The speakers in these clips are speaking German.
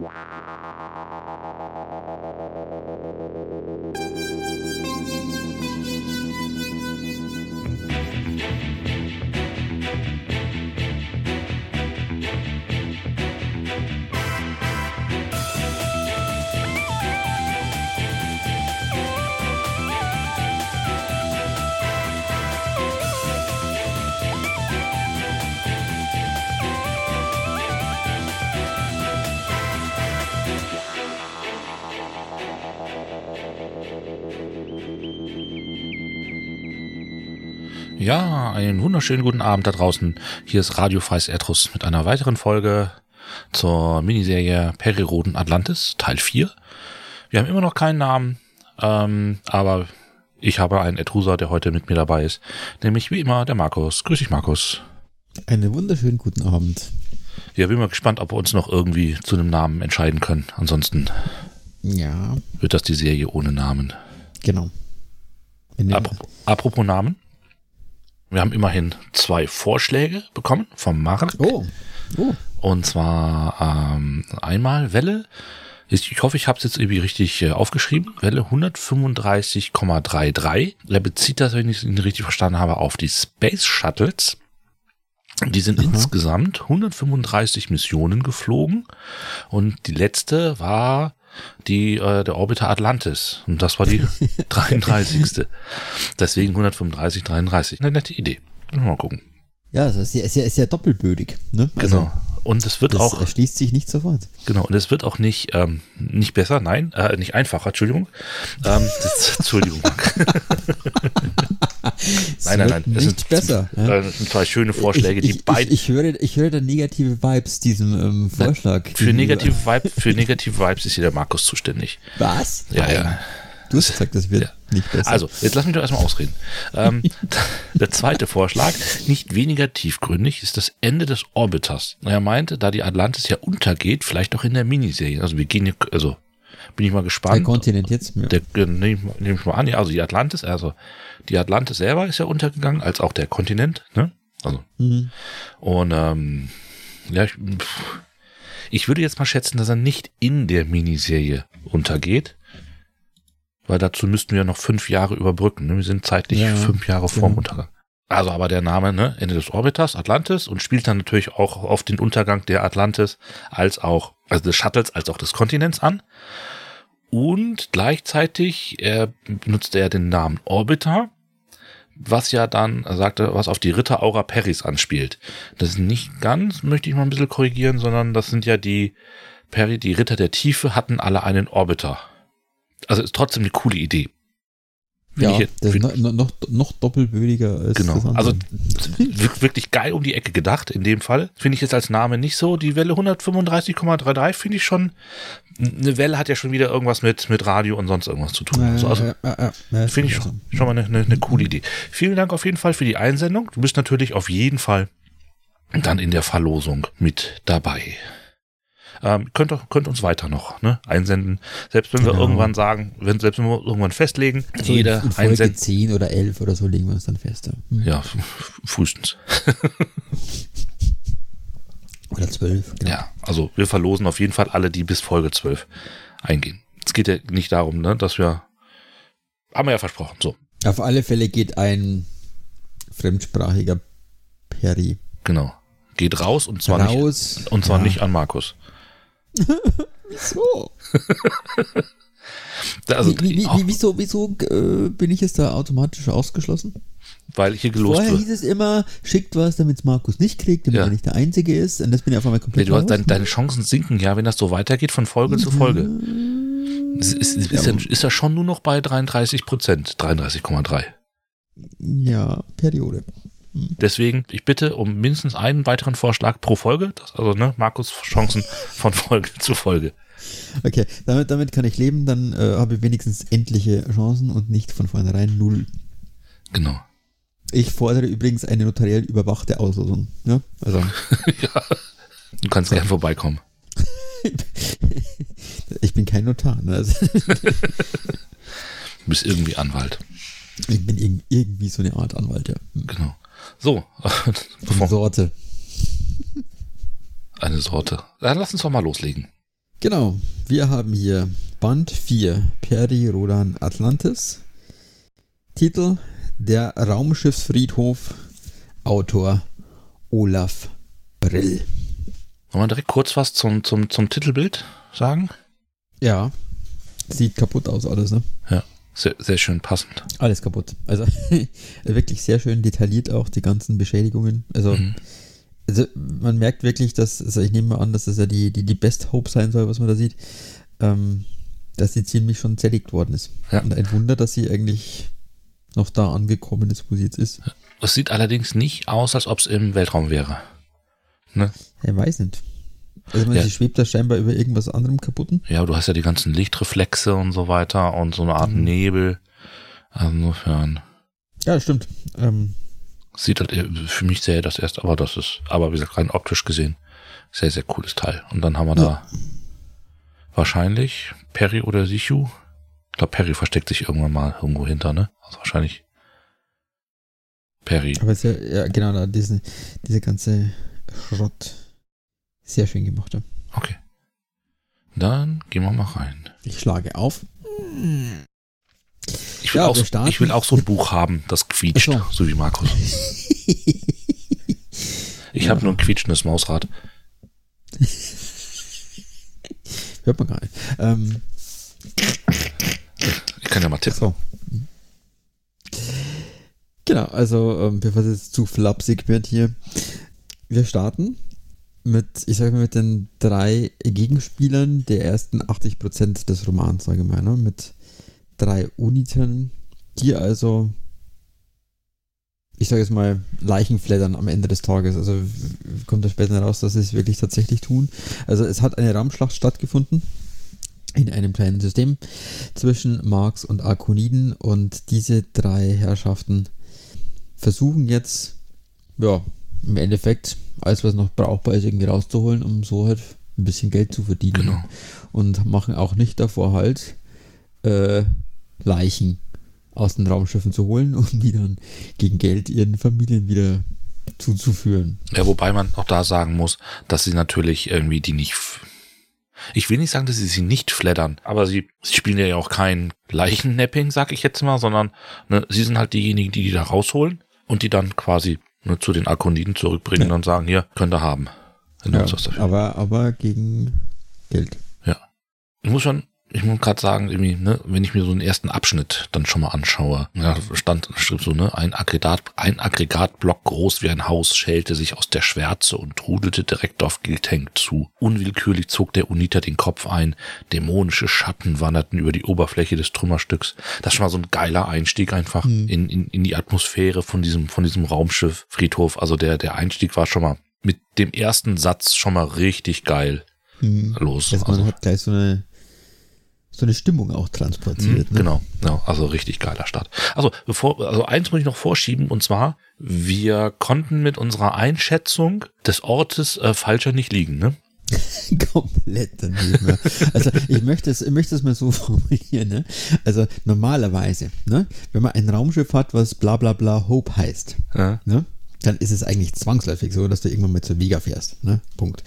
Wow. Einen wunderschönen guten Abend da draußen. Hier ist Radio Freies Erdruss mit einer weiteren Folge zur Miniserie Periroden Atlantis, Teil 4. Wir haben immer noch keinen Namen, ähm, aber ich habe einen Etruser, der heute mit mir dabei ist, nämlich wie immer der Markus. Grüß dich, Markus. Einen wunderschönen guten Abend. Ja, bin mal gespannt, ob wir uns noch irgendwie zu einem Namen entscheiden können. Ansonsten Ja, wird das die Serie ohne Namen. genau. Apropos, apropos Namen. Wir haben immerhin zwei Vorschläge bekommen vom Mark. Oh, oh. Und zwar ähm, einmal Welle. Ich hoffe, ich habe es jetzt irgendwie richtig äh, aufgeschrieben. Welle 135,33. Er bezieht das, wenn ich es richtig verstanden habe, auf die Space Shuttles. Die sind insgesamt 135 Missionen geflogen. Und die letzte war die äh, der Orbiter Atlantis. Und das war die 33. Deswegen 135, 33. Eine nette Idee. Mal gucken. Ja, das ist ja, ist ja, ist ja doppelbödig. Ne? Also, Genau. Und es wird Das auch erschließt sich nicht sofort. Genau, und es wird auch nicht, ähm, nicht besser, nein, äh, nicht einfacher, Entschuldigung. Ähm, das, Entschuldigung. Nein, nein, nein. Es sind, besser. ja. das sind zwei schöne Vorschläge, ich, die beide Ich, ich, höre, ich höre da negative Vibes diesem ähm, Vorschlag. für gegenüber. negative Vibes, für negative Vibes ist hier der Markus zuständig. Was? Ja, Nein. ja. Du hast gesagt, das wird Ja. nicht besser. Also, jetzt lass mich doch erstmal ausreden. Ähm, der zweite Vorschlag, nicht weniger tiefgründig, ist das Ende des Orbiters. Er meinte, da die Atlantis ja untergeht, vielleicht auch in der Miniserie. Also wir gehen hier, also bin ich mal der gespannt. Kontinent jetzt. Ja. Der, äh, nehme ich, nehm ich mal an, ja, also die Atlantis, also die Atlantis selber ist ja untergegangen, als auch der Kontinent, ne? Also. Mhm. Und ähm, ja, ich, pff, ich würde jetzt mal schätzen, dass er nicht in der Miniserie untergeht. Weil dazu müssten wir noch fünf Jahre überbrücken. Ne? Wir sind zeitlich Ja, fünf Jahre vorm. Untergang. Also aber der Name, ne, Ende des Orbiters, Atlantis, und spielt dann natürlich auch auf den Untergang der Atlantis als auch, also des Shuttles als auch des Kontinents an. Und gleichzeitig äh, benutzt er den Namen Orbiter, was ja dann, er sagte, was auf die Ritter Aura Peris anspielt. Das ist nicht ganz, möchte ich mal ein bisschen korrigieren, sondern das sind ja die Peri, die Ritter der Tiefe hatten alle einen Orbiter. Also ist trotzdem eine coole Idee. Ja, ich das ist find- noch, noch, doppelbödiger als Genau. das. Also wir- wirklich geil um die Ecke gedacht in dem Fall. Finde ich jetzt als Name nicht so. Die Welle 135,33 finde ich schon. Eine Welle hat ja schon wieder irgendwas mit, mit Radio und sonst irgendwas zu tun. Also, also finde ich schon, schon mal eine, eine, eine coole Idee. Vielen Dank auf jeden Fall für die Einsendung. Du bist natürlich auf jeden Fall dann in der Verlosung mit dabei. Ähm, könnt, doch- könnt uns weiter noch ne, einsenden. Selbst wenn wir Genau. irgendwann sagen, wenn, selbst wenn wir irgendwann festlegen, So jeder in, Folge einsenden. 10 oder 11 oder so legen wir uns dann fest. Ja. Hm. Ja, frühestens. Oder 12. Genau. Ja, also wir verlosen auf jeden Fall alle, die bis Folge 12 eingehen. Es geht ja nicht darum, ne, dass wir, haben wir ja versprochen, so, Auf alle Fälle geht ein fremdsprachiger Peri genau. Geht raus und zwar raus. nicht, und zwar Ja. nicht an Markus. So. Also, wie, wie, wie, wieso wieso äh, bin ich jetzt da automatisch ausgeschlossen? weil hier gelost Vorher wird. hieß es immer, schickt was, damit es Markus nicht kriegt, damit Ja. er nicht der Einzige ist. Und das bin ich auf einmal komplett du hast dein, deine Chancen sinken ja, wenn das so weitergeht von Folge zu Folge. Es ist, ist, ist, ja, ist ja schon nur noch bei 33 Prozent, 33,3. ja, Periode. Deswegen, ich bitte um mindestens einen weiteren Vorschlag pro Folge. Das, also, ne, Markus Chancen von Folge zu Folge. Okay, damit, damit kann ich leben, dann äh, habe ich wenigstens endliche Chancen und nicht von vornherein null. Genau. Ich fordere übrigens eine notariell überwachte Auslosung. Ja? Also, ja. Du kannst gern vorbeikommen. ich bin kein Notar. Ne? Also, Du bist irgendwie Anwalt. ich bin irg irgendwie so eine Art Anwalt, ja. Genau. So, bevor Sorte. eine Sorte. Dann lass uns doch mal loslegen. Genau, wir haben hier Band 4, Peri Rodan Atlantis. Titel Der Raumschiffsfriedhof, Autor Olaf Brill. Wollen wir direkt kurz was zum, zum, zum Titelbild sagen? Ja, sieht kaputt aus alles, ne? Ja, sehr, sehr schön passend. Alles kaputt. Also wirklich sehr schön detailliert auch die ganzen Beschädigungen. Also Mhm. also man merkt wirklich, dass, also ich nehme mal an, dass das ja die, die, die Best Hope sein soll, was man da sieht, ähm, dass sie ziemlich schon zerlegt worden ist. Ja. Und ein Wunder, dass sie eigentlich noch da angekommen ist, wo sie jetzt ist. Es sieht allerdings nicht aus, als ob es im Weltraum wäre. Ne? Er weiß nicht. Also man, Ja. sie schwebt da scheinbar über irgendwas anderem kaputten. Ja, du hast ja die ganzen Lichtreflexe und so weiter und so eine Art Nebel. Also insofern Ja, stimmt. Ähm, sieht halt für mich sehr das erst, aber das ist, aber wie gesagt, rein optisch gesehen, sehr, sehr cooles Teil. Und dann haben wir da wahrscheinlich Perry oder Sichu. Ich glaube, Perry versteckt sich irgendwann mal irgendwo hinter, ne? Also wahrscheinlich Perry. aber es ist ja, ja genau, da diese ganze Schrott. Sehr schön gemacht. Ja. Okay. Dann gehen wir mal rein. Ich schlage auf. Ich will, Ja, auch, so- ich will auch so ein Buch haben, das quietscht, Ach so wie Markus. Ich Ja. habe nur ein quietschendes Mausrad. Hört man gar nicht. Ähm, Ich kann ja mal tippen. so. Genau, also ähm, bevor es jetzt zu flapsig wird hier, wir starten mit, ich sage mal, mit den drei Gegenspielern der ersten 80% des Romans, sage ich mal, ne? mit drei Unitern, die also, ich sage jetzt mal, Leichen flattern am Ende des Tages. Also kommt da später raus, dass sie es wirklich tatsächlich tun. Also es hat eine Raumschlacht stattgefunden in einem kleinen System zwischen Marx und Arkoniden und diese drei Herrschaften versuchen jetzt, ja, im Endeffekt alles, was noch brauchbar ist, irgendwie rauszuholen, um so halt ein bisschen Geld zu verdienen. Genau. Und machen auch nicht davor halt, äh, Leichen aus den Raumschiffen zu holen und die dann gegen Geld ihren Familien wieder zuzuführen. Ja, wobei man auch da sagen muss, dass sie natürlich irgendwie die nicht. Ich will nicht sagen, dass sie sie nicht flattern, aber sie, sie spielen ja auch kein Leichennapping, sag ich jetzt mal, sondern ne, sie sind halt diejenigen, die die da rausholen und die dann quasi ne, zu den Akoniden zurückbringen Ja. und sagen, hier, könnt ihr haben. Ja, aber, aber gegen Geld. Ich muss schon, ich muss gerade sagen, irgendwie, ne, wenn ich mir so einen ersten Abschnitt dann schon mal anschaue, ja, stand, schrieb so, ne, ein Aggregat, ein Aggregatblock groß wie ein Haus schälte sich aus der Schwärze und trudelte direkt auf Giltank zu. Unwillkürlich zog der Uniter den Kopf ein, dämonische Schatten wanderten über die Oberfläche des Trümmerstücks. Das ist schon mal so ein geiler Einstieg einfach Mhm. in, in, in die Atmosphäre von diesem, von diesem Raumschiff Friedhof. Also der, der Einstieg war schon mal mit dem ersten Satz schon mal richtig geil Hm. los. Also man Also- hat gleich so eine, so eine Stimmung auch transportiert. Mhm, ne? Genau, genau, also richtig geiler Start. Also bevor, also eins muss ich noch vorschieben und zwar, wir konnten mit unserer Einschätzung des Ortes äh, falscher nicht liegen, ne? Komplett daneben. ja. Also ich möchte es, ich möchte es mal so formulieren. Ne? Also normalerweise, ne? wenn man ein Raumschiff hat, was bla bla bla Hope heißt, Ja. ne? Dann ist es eigentlich zwangsläufig so, dass du irgendwann mal zur Vega fährst. Ne? Punkt.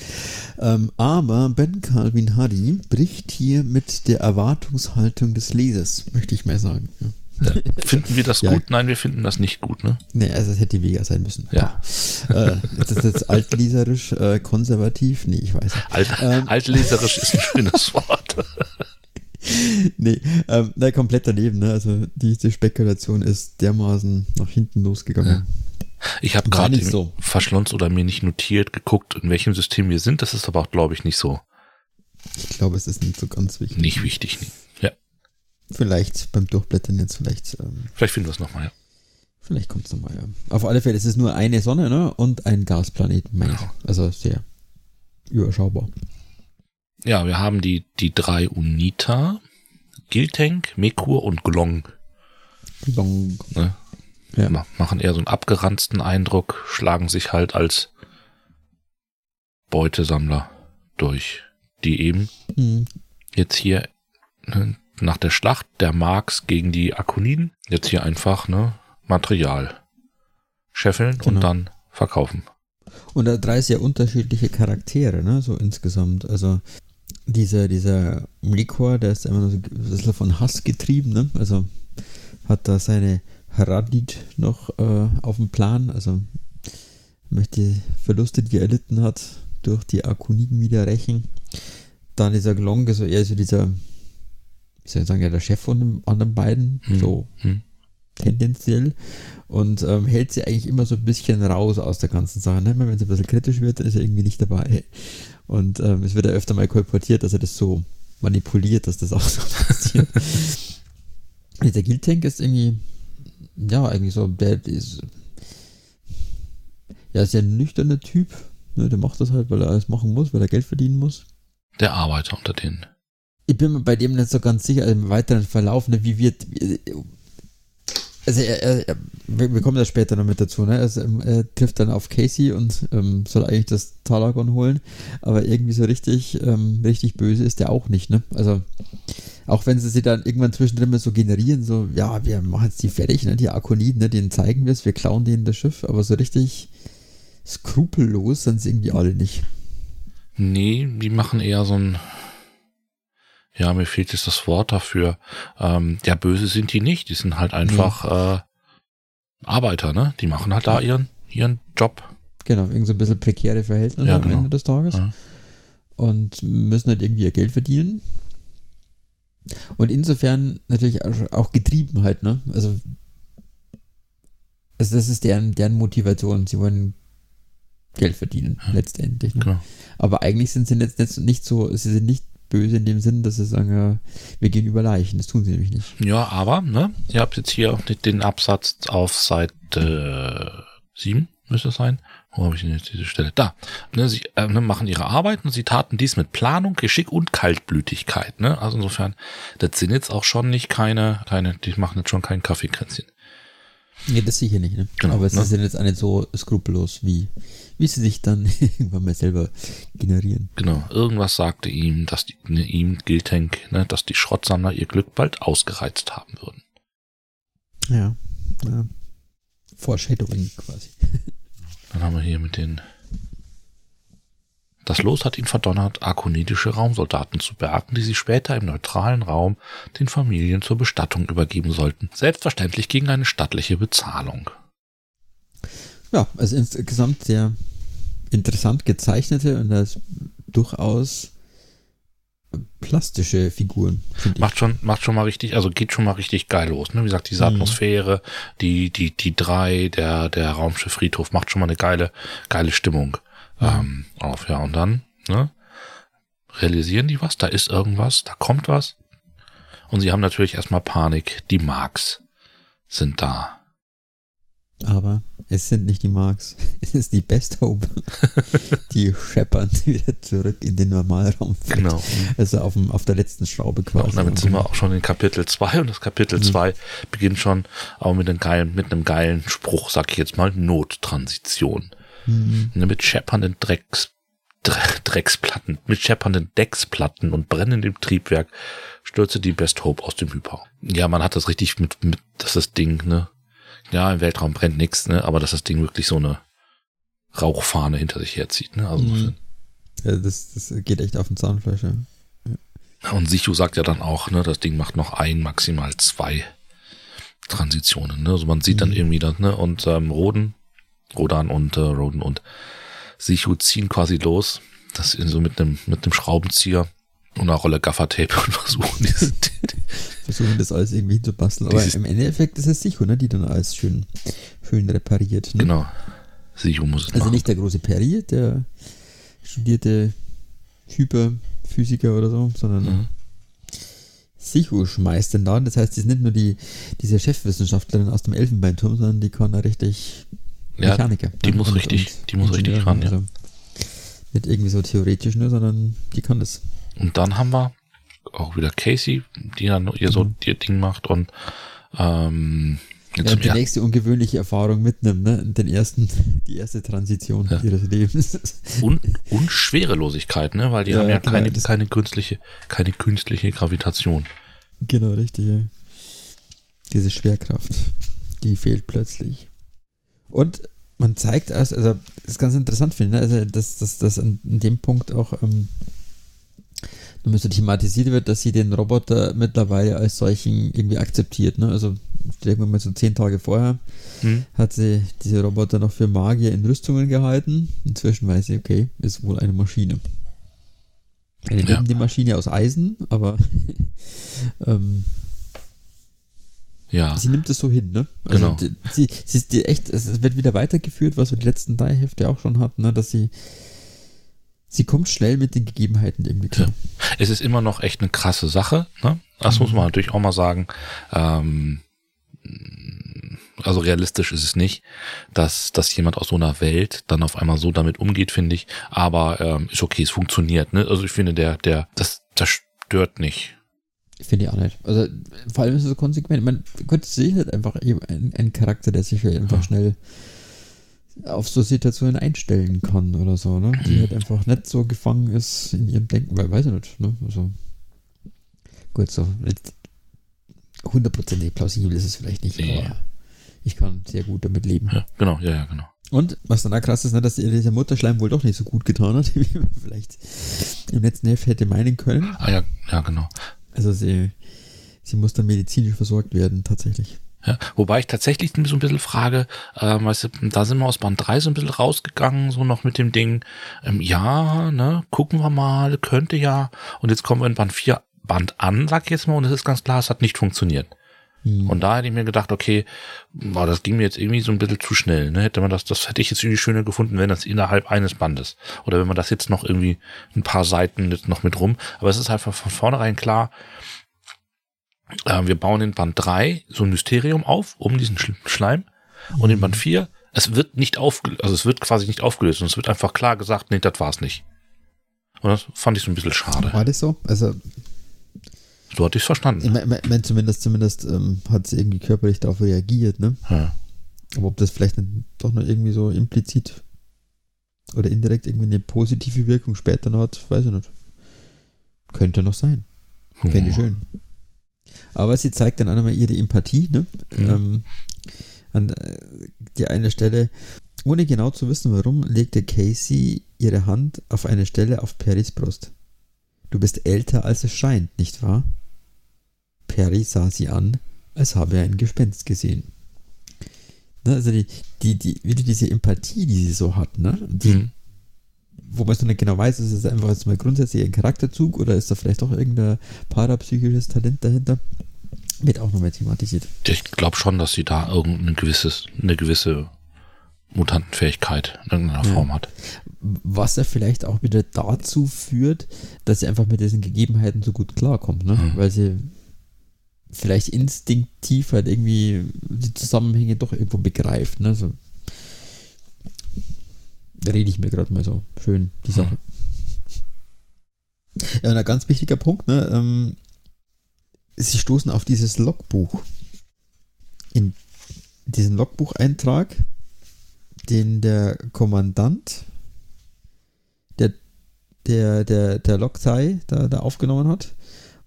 Ähm, aber Ben Calvin Hardy bricht hier mit der Erwartungshaltung des Lesers, möchte ich mal sagen. Ja. Ja. Finden wir das Ja. gut? Nein, wir finden das nicht gut, ne? Nee, also es hätte die Vega sein müssen. Ja. Äh, ist das jetzt altleserisch, äh, konservativ? Nee, ich weiß nicht. Alt, Ähm. Altleserisch ist ein schönes Wort. Nee, ähm, na, komplett daneben. Ne? Also diese Spekulation ist dermaßen nach hinten losgegangen. Ich habe gerade so. verschlunzt oder mir nicht notiert, geguckt, in welchem System wir sind. Das ist aber auch, glaube ich, nicht so, Ich glaube, es ist nicht so ganz wichtig. nicht wichtig. Ja, Vielleicht beim Durchblättern jetzt, vielleicht, ähm, vielleicht finden wir es nochmal, ja. vielleicht kommt es nochmal. Ja. Auf alle Fälle, es ist nur eine Sonne ne? und ein Gasplanet. Ja. Also sehr überschaubar. Ja, wir haben die, die drei Unita, Giltank, Mekur und Glong. Long. Ne? Ja. Ma- Machen eher so einen abgeranzten Eindruck, schlagen sich halt als Beutesammler durch, die eben Hm. jetzt hier ne, nach der Schlacht der Marks gegen die Akoniden jetzt hier einfach ne, Material scheffeln Genau. und dann verkaufen. Und da drei sehr unterschiedliche Charaktere, ne? so insgesamt. Also dieser, dieser Mlikor, der ist immer so ein bisschen von Hass getrieben, ne? Also hat da seine Haradit noch äh, auf dem Plan, also möchte Verluste, die er erlitten hat, durch die Akoniden wieder rächen. Dann dieser Glong, also er ist so dieser, wie soll ich sagen, ja, der Chef von den anderen beiden, hm. so hm. tendenziell. Und ähm, hält sie eigentlich immer so ein bisschen raus aus der ganzen Sache. Ne? Wenn es ein bisschen kritisch wird, dann ist er irgendwie nicht dabei. Und ähm, es wird ja öfter mal kolportiert, dass er das so manipuliert, dass das auch so passiert. Dieser Giltank ist irgendwie, ja, eigentlich so, der ist, ja, ist ja ein nüchterner Typ. Ne, der macht das halt, weil er alles machen muss, weil er Geld verdienen muss. Der Arbeiter unter denen. Ich bin mir bei dem nicht so ganz sicher, also im weiteren Verlauf, ne, wie wird. Also er, er, er, wir kommen da später noch mit dazu, ne? Also, er trifft dann auf Casey und ähm, soll eigentlich das Talagon holen, aber irgendwie so richtig, ähm, richtig böse ist der auch nicht, ne? Also auch wenn sie sie dann irgendwann zwischendrin mal so generieren, so, ja, wir machen jetzt die fertig, ne? Die Akoniden, ne? Denen zeigen wir es, wir klauen denen das Schiff, aber so richtig skrupellos sind sie irgendwie alle nicht. Nee, die machen eher so ein, ja, mir fehlt jetzt das Wort dafür. Ähm, ja, böse sind die nicht, die sind halt einfach mhm. äh, Arbeiter, ne? Die machen halt da ihren, ihren Job. Genau, irgendwie so ein bisschen prekäre Verhältnisse ja, am genau. Ende des Tages. Ja. Und müssen halt irgendwie ihr Geld verdienen. Und insofern natürlich auch getrieben halt, ne? Also, also das ist deren, deren Motivation. Sie wollen Geld verdienen, ja. letztendlich. Ne? Genau. Aber eigentlich sind sie jetzt nicht so, sie sind nicht böse in dem Sinn, dass sie sagen, wir gehen über Leichen. Das tun sie nämlich nicht. Ja, aber, ne, ihr habt jetzt hier den Absatz auf Seite äh, 7, müsste es sein. Wo habe ich denn jetzt diese Stelle? Da. Ne, sie äh, ne, machen ihre Arbeit und sie taten dies mit Planung, Geschick und Kaltblütigkeit. Ne? Also insofern, das sind jetzt auch schon nicht keine, keine die machen jetzt schon kein Kaffeekränzchen. Nee, das sicher nicht. Ne? Genau, Aber es ne? sind jetzt auch nicht so skrupellos, wie, wie sie sich dann irgendwann mal selber generieren. Genau, irgendwas sagte ihm, dass die, ne, ihm Giltank, ne, dass die Schrottsammler ihr Glück bald ausgereizt haben würden. Ja, ja. Foreshadowing quasi. Dann haben wir hier mit den das Los hat ihn verdonnert, akonidische Raumsoldaten zu bergen, die sie später im neutralen Raum den Familien zur Bestattung übergeben sollten. Selbstverständlich gegen eine stattliche Bezahlung. Ja, also insgesamt sehr interessant gezeichnete und das durchaus plastische Figuren. Macht schon, macht schon mal richtig, also geht schon mal richtig geil los. Ne? Wie gesagt, diese mhm. Atmosphäre, mhm. die, die, die drei, der, der Raumschiff Friedhof macht schon mal eine geile, geile Stimmung ähm, auf. Ja, und dann ne, realisieren die was, da ist irgendwas, da kommt was. Und sie haben natürlich erstmal Panik. Die Marks sind da. Aber es sind nicht die Marks, es ist die Best Hope. die scheppern wieder zurück in den Normalraum. Genau. Also auf, dem, auf der letzten Schraube quasi. Und damit sind wir auch schon in Kapitel 2 und das Kapitel 2 mhm. beginnt schon auch mit einem geilen, mit einem geilen Spruch, sag ich jetzt mal, Nottransition. Mhm. Mit scheppernden Drecks, Drecksplatten, mit scheppernden Decksplatten und brennendem Triebwerk stürzte die Best Hope aus dem Hyper. Ja, man hat das richtig mit, mit, dass das Ding, ne, ja, im Weltraum brennt nichts, ne, aber dass das Ding wirklich so eine Rauchfahne hinter sich herzieht, ne, also. Mhm. Ja, das, das geht echt auf den Zahnfleisch, ja. Und Sichu sagt ja dann auch, ne, das Ding macht noch ein, maximal zwei Transitionen, ne, also man sieht mhm. dann irgendwie das, ne, und ähm, Roden Rodan und äh, Roden und Sichu ziehen quasi los. Das ist so mit einem mit einem Schraubenzieher und einer Rolle Gaffertape und versuchen dieses, versuchen das alles irgendwie zu basteln. Aber im Endeffekt ist es Sichu, ne, die dann alles schön schön repariert. Ne? Genau. Sichu muss es Also machen. nicht der große Perry, der studierte Hyperphysiker oder so, sondern mhm. Sichu schmeißt den da. Das heißt, die ist nicht nur die, diese Chefwissenschaftlerin aus dem Elfenbeinturm, sondern die kann da richtig Mechaniker. Ja, die ne? muss und, richtig, und die muss richtig ran, ja. Also nicht irgendwie so theoretisch nur, sondern die kann das. Und dann haben wir auch wieder Casey, die dann ihr so mhm. ihr Ding macht und ähm, ja, die nächste ungewöhnliche Erfahrung mitnimmt, ne? Den ersten, die erste Transition ja. ihres Lebens. Und, und Schwerelosigkeit, ne? Weil die ja, haben ja genau, keine, keine künstliche, keine künstliche Gravitation. Genau, richtig, ja. Diese Schwerkraft, die fehlt plötzlich. Und man zeigt also, also das ist ganz interessant finde, ne? also dass das, das in dem Punkt auch ähm, So thematisiert wird, dass sie den Roboter mittlerweile als solchen irgendwie akzeptiert. Ne? Also stellen wir mal so zehn Tage vorher, hm. hat sie diese Roboter noch für Magier in Rüstungen gehalten. Inzwischen weiß sie, okay, ist wohl eine Maschine. Eine ja. die Maschine aus Eisen, aber ähm, ja. Sie nimmt es so hin, ne? Also genau. Die, sie, sie ist die echt, es wird wieder weitergeführt, was wir die letzten drei Hefte auch schon hatten, ne? Dass sie, sie kommt schnell mit den Gegebenheiten irgendwie klar. Ja. Es ist immer noch echt eine krasse Sache, ne? Das mhm. muss man natürlich auch mal sagen. Ähm, also realistisch ist es nicht, dass, dass jemand aus so einer Welt dann auf einmal so damit umgeht, finde ich. Aber ähm, ist okay, es funktioniert. Ne? Also ich finde, der, der, das, das stört nicht. Finde ich auch nicht. Also vor allem ist es so konsequent. Man könnte sich halt einfach ein, ein Charakter, der sich halt einfach schnell auf so Situationen einstellen kann oder so, ne? Die halt einfach nicht so gefangen ist in ihrem Denken, weil weiß ich nicht, ne? Also gut, so hundertprozentig plausibel ist es vielleicht nicht, nee. aber ich kann sehr gut damit leben. Ja, genau, ja, ja, genau. Und was dann auch krass ist, ne, dass dieser Mutterschleim wohl doch nicht so gut getan hat, wie man vielleicht im letzten Heft hätte meinen können. Ah ja, ja, genau. Also sie, sie muss dann medizinisch versorgt werden, tatsächlich. Ja, wobei ich tatsächlich so ein bisschen frage, äh, weißt du, da sind wir aus Band 3 so ein bisschen rausgegangen, so noch mit dem Ding, ähm, ja, ne, gucken wir mal, könnte ja, und jetzt kommen wir in Band 4 Band an, sag ich jetzt mal, und es ist ganz klar, es hat nicht funktioniert. Hm. Und da hätte ich mir gedacht, okay, boah, das ging mir jetzt irgendwie so ein bisschen zu schnell. Ne? Hätte man das, das hätte ich jetzt irgendwie schöner gefunden, wenn das innerhalb eines Bandes. Oder wenn man das jetzt noch irgendwie ein paar Seiten jetzt noch mit rum. Aber es ist einfach von vornherein klar, äh, wir bauen in Band 3 so ein Mysterium auf, um diesen Schleim. Und in Band 4, es wird nicht aufgelöst, also es wird quasi nicht aufgelöst und es wird einfach klar gesagt, nee, das war's nicht. Und das fand ich so ein bisschen schade. War das so? Also so hatte ich es verstanden. Ich meine, mein, zumindest, zumindest ähm, hat sie irgendwie körperlich darauf reagiert, ne? Ja. Aber ob das vielleicht doch noch irgendwie so implizit oder indirekt irgendwie eine positive Wirkung später noch hat, weiß ich nicht. Könnte noch sein. Fände ich schön. Aber sie zeigt dann auch nochmal ihre Empathie, ne? Mhm. Ähm, an äh, die eine Stelle, ohne genau zu wissen warum, legte Casey ihre Hand auf eine Stelle auf Perrys Brust. Du bist älter als es scheint, nicht wahr? Perry sah sie an, als habe er ein Gespenst gesehen. Ne, also die, die, die, wieder diese Empathie, die sie so hat, ne? Die, mhm. Wo man so nicht genau weiß, ist es einfach jetzt mal grundsätzlich ein Charakterzug oder ist da vielleicht auch irgendein parapsychisches Talent dahinter? Wird auch nochmal thematisiert. Ich glaube schon, dass sie da irgendeine gewisses, eine gewisse Mutantenfähigkeit in irgendeiner ja. Form hat. Was ja vielleicht auch wieder dazu führt, dass sie einfach mit diesen Gegebenheiten so gut klarkommt, ne? Mhm. Weil sie vielleicht instinktiv halt irgendwie die Zusammenhänge doch irgendwo begreift. Ne? So, rede ich mir gerade mal so schön die hm. Sache. Ja, und ein ganz wichtiger Punkt, ne? Ähm, sie stoßen auf dieses Logbuch. In diesen Logbucheintrag, den der Kommandant der, der, der, der Logtei da, da aufgenommen hat.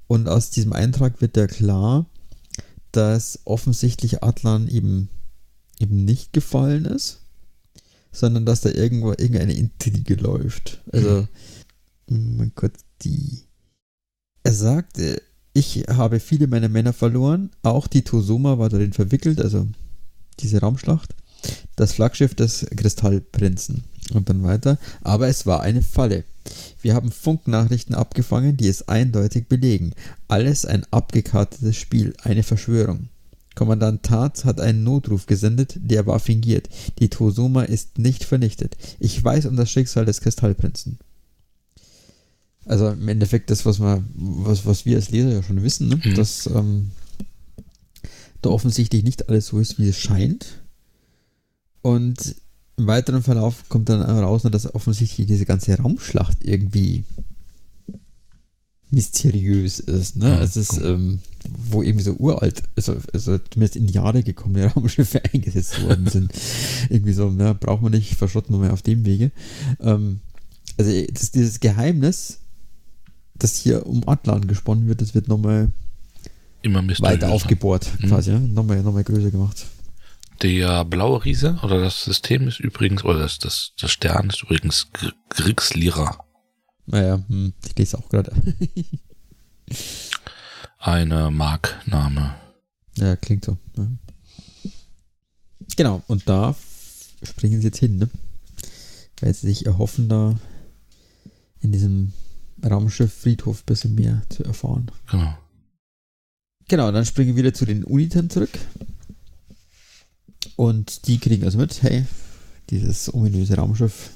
Und aus diesem Eintrag wird ja klar, dass offensichtlich Atlan eben, eben nicht gefallen ist, sondern dass da irgendwo irgendeine Intrige läuft. Also, mhm. mein Gott, die. Er sagt, ich habe viele meiner Männer verloren, auch die Tosoma war darin verwickelt, also diese Raumschlacht. Das Flaggschiff des Kristallprinzen. Und dann weiter. Aber es war eine Falle. Wir haben Funknachrichten abgefangen, die es eindeutig belegen. Alles ein abgekartetes Spiel, eine Verschwörung. Kommandant Tarz hat einen Notruf gesendet, der war fingiert. Die Tosoma ist nicht vernichtet. Ich weiß um das Schicksal des Kristallprinzen. Also im Endeffekt das, was wir, was, was wir als Leser ja schon wissen, ne? mhm. dass ähm, da offensichtlich nicht alles so ist, wie es scheint. Und im weiteren Verlauf kommt dann raus, dass offensichtlich diese ganze Raumschlacht irgendwie mysteriös ist. Ne? Ja, es ist, ähm, wo irgendwie so uralt, also, also zumindest in Jahre gekommene Raumschiffe eingesetzt worden sind. irgendwie so, ne, braucht man nicht, verschrotten wir mal auf dem Wege. Ähm, also das, dieses Geheimnis, das hier um Atlan gesponnen wird, das wird nochmal weiter aufgebohrt, mhm. quasi, ja? nochmal, nochmal größer gemacht. Der blaue Riese oder das System ist übrigens, oder das, das, das Stern ist übrigens Grixlira. Naja, hm, ich lese auch gerade. Eine Markname. Ja, klingt so. Ja. Genau, und da springen sie jetzt hin, ne? Weil sie sich erhoffen, da in diesem Raumschiff Friedhof ein bisschen mehr zu erfahren. Genau. Genau, dann springen wir wieder zu den Unitern zurück. Und die kriegen also mit, hey, dieses ominöse Raumschiff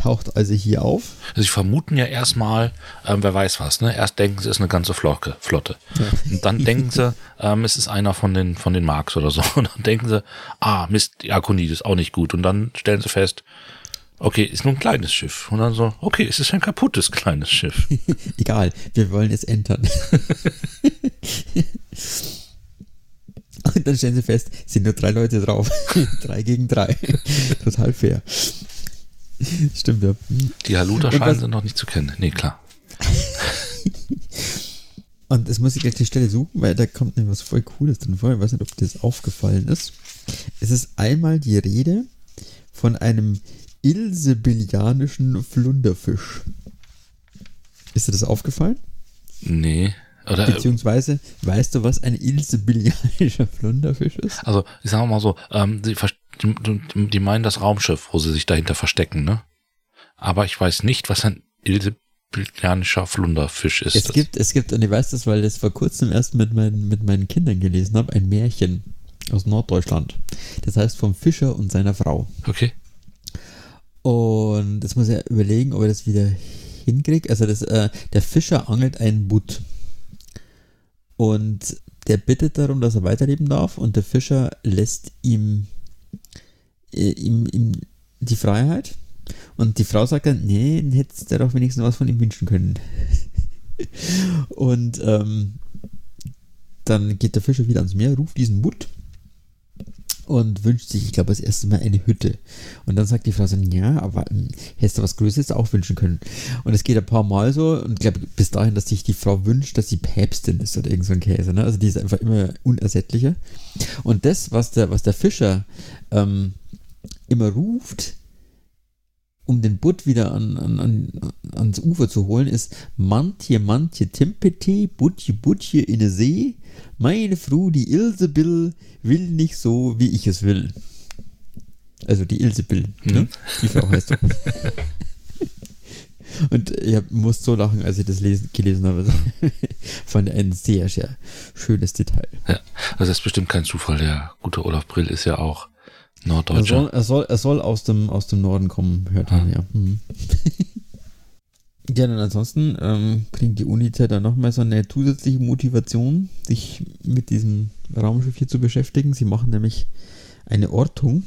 taucht also hier auf. Also sie vermuten ja erstmal, ähm, wer weiß was, ne? Erst denken sie, es ist eine ganze Flocke, Flotte. Ja. Und dann denken sie, ähm, es ist einer von den, von den Marks oder so. Und dann denken sie, ah, Mist, die Akonid ist auch nicht gut. Und dann stellen sie fest, okay, ist nur ein kleines Schiff. Und dann so, okay, es ist ein kaputtes kleines Schiff. Egal, wir wollen es entern. Und dann stellen sie fest, sind nur drei Leute drauf. drei gegen drei. Total fair. Stimmt, ja. Die Haluta scheinen sie noch nicht zu kennen. Nee, klar. Und es muss ich gleich die Stelle suchen, weil da kommt mir was voll Cooles drin vor. Ich weiß nicht, ob dir das aufgefallen ist. Es ist einmal die Rede von einem ilsebilianischen Flunderfisch. Ist dir das aufgefallen? Nee. Oder, äh, Beziehungsweise, weißt du, was ein ilsebilianischer Flunderfisch ist? also, ich sag mal so, ähm, die, die, die, meinen das Raumschiff, wo sie sich dahinter verstecken, ne? Aber ich weiß nicht, was ein ilsebilianischer Flunderfisch ist. Es gibt, es gibt, und ich weiß das, weil ich das vor kurzem erst mit meinen, mit meinen Kindern gelesen habe, ein Märchen aus Norddeutschland. Das heißt vom Fischer und seiner Frau. Okay. Und jetzt muss er überlegen, ob er das wieder hinkriegt. Also das, äh, der Fischer angelt einen Butt. Und der bittet darum, dass er weiterleben darf. Und der Fischer lässt ihm, ihm, ihm die Freiheit. Und die Frau sagt dann, nee, dann hättest du doch wenigstens was von ihm wünschen können. und ähm, dann geht der Fischer wieder ans Meer, ruft diesen Butt und wünscht sich, ich glaube, das erste Mal eine Hütte. Und dann sagt die Frau so, ja, aber hm, hättest du was Größeres auch wünschen können. Und es geht ein paar Mal so und ich glaube bis dahin, dass sich die Frau wünscht, dass sie Päpstin ist oder irgend so ein Käse. Ne? Also die ist einfach immer unersättlicher. Und das, was der, was der Fischer ähm, immer ruft, um den Butt wieder an, an, an, ans Ufer zu holen, ist Mantje, Mantje, Tempete, Butje, Butje in der See. Meine Frau, die Ilsebill, will nicht so, wie ich es will. Also die Ilsebill, ne? Mhm. Die Frau heißt so. Und ich hab, muss so lachen, als ich das lesen, gelesen habe. Fand ein sehr, sehr schönes Detail. Ja. Also das ist bestimmt kein Zufall. Der gute Olaf Brill ist ja auch Er Norddeutscher. soll, er soll, er soll aus, dem, aus dem Norden kommen, hört man ja. Mhm. ja, dann ansonsten ähm, kriegt die Unita dann nochmal so eine zusätzliche Motivation, sich mit diesem Raumschiff hier zu beschäftigen. Sie machen nämlich eine Ortung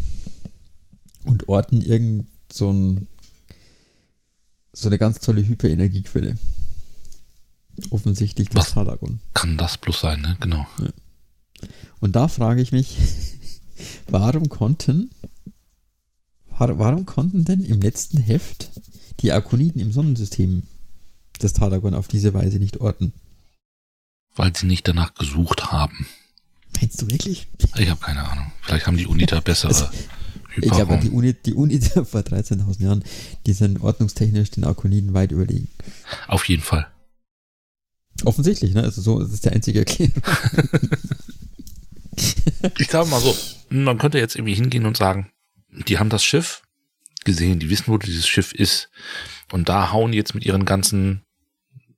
und orten irgend so, ein, so eine ganz tolle Hyperenergiequelle. Offensichtlich das Was? Talagon. Kann das bloß sein, ne? Genau. Und da frage ich mich, warum konnten, war- warum konnten denn im letzten Heft die Akoniden im Sonnensystem das Talagon auf diese Weise nicht orten? Weil sie nicht danach gesucht haben. Meinst du wirklich? Ich habe keine Ahnung. Vielleicht haben die Uniter bessere Also, Ich glaube, die Hyperraum. Uni, die Uni vor 13.000 Jahren, die sind ordnungstechnisch den Akoniden weit überlegen. Auf jeden Fall. Offensichtlich, ne? Also so ist es der einzige Erklärung. Ich glaube mal so, man könnte jetzt irgendwie hingehen und sagen, die haben das Schiff gesehen, die wissen, wo dieses Schiff ist. Und da hauen jetzt mit ihren ganzen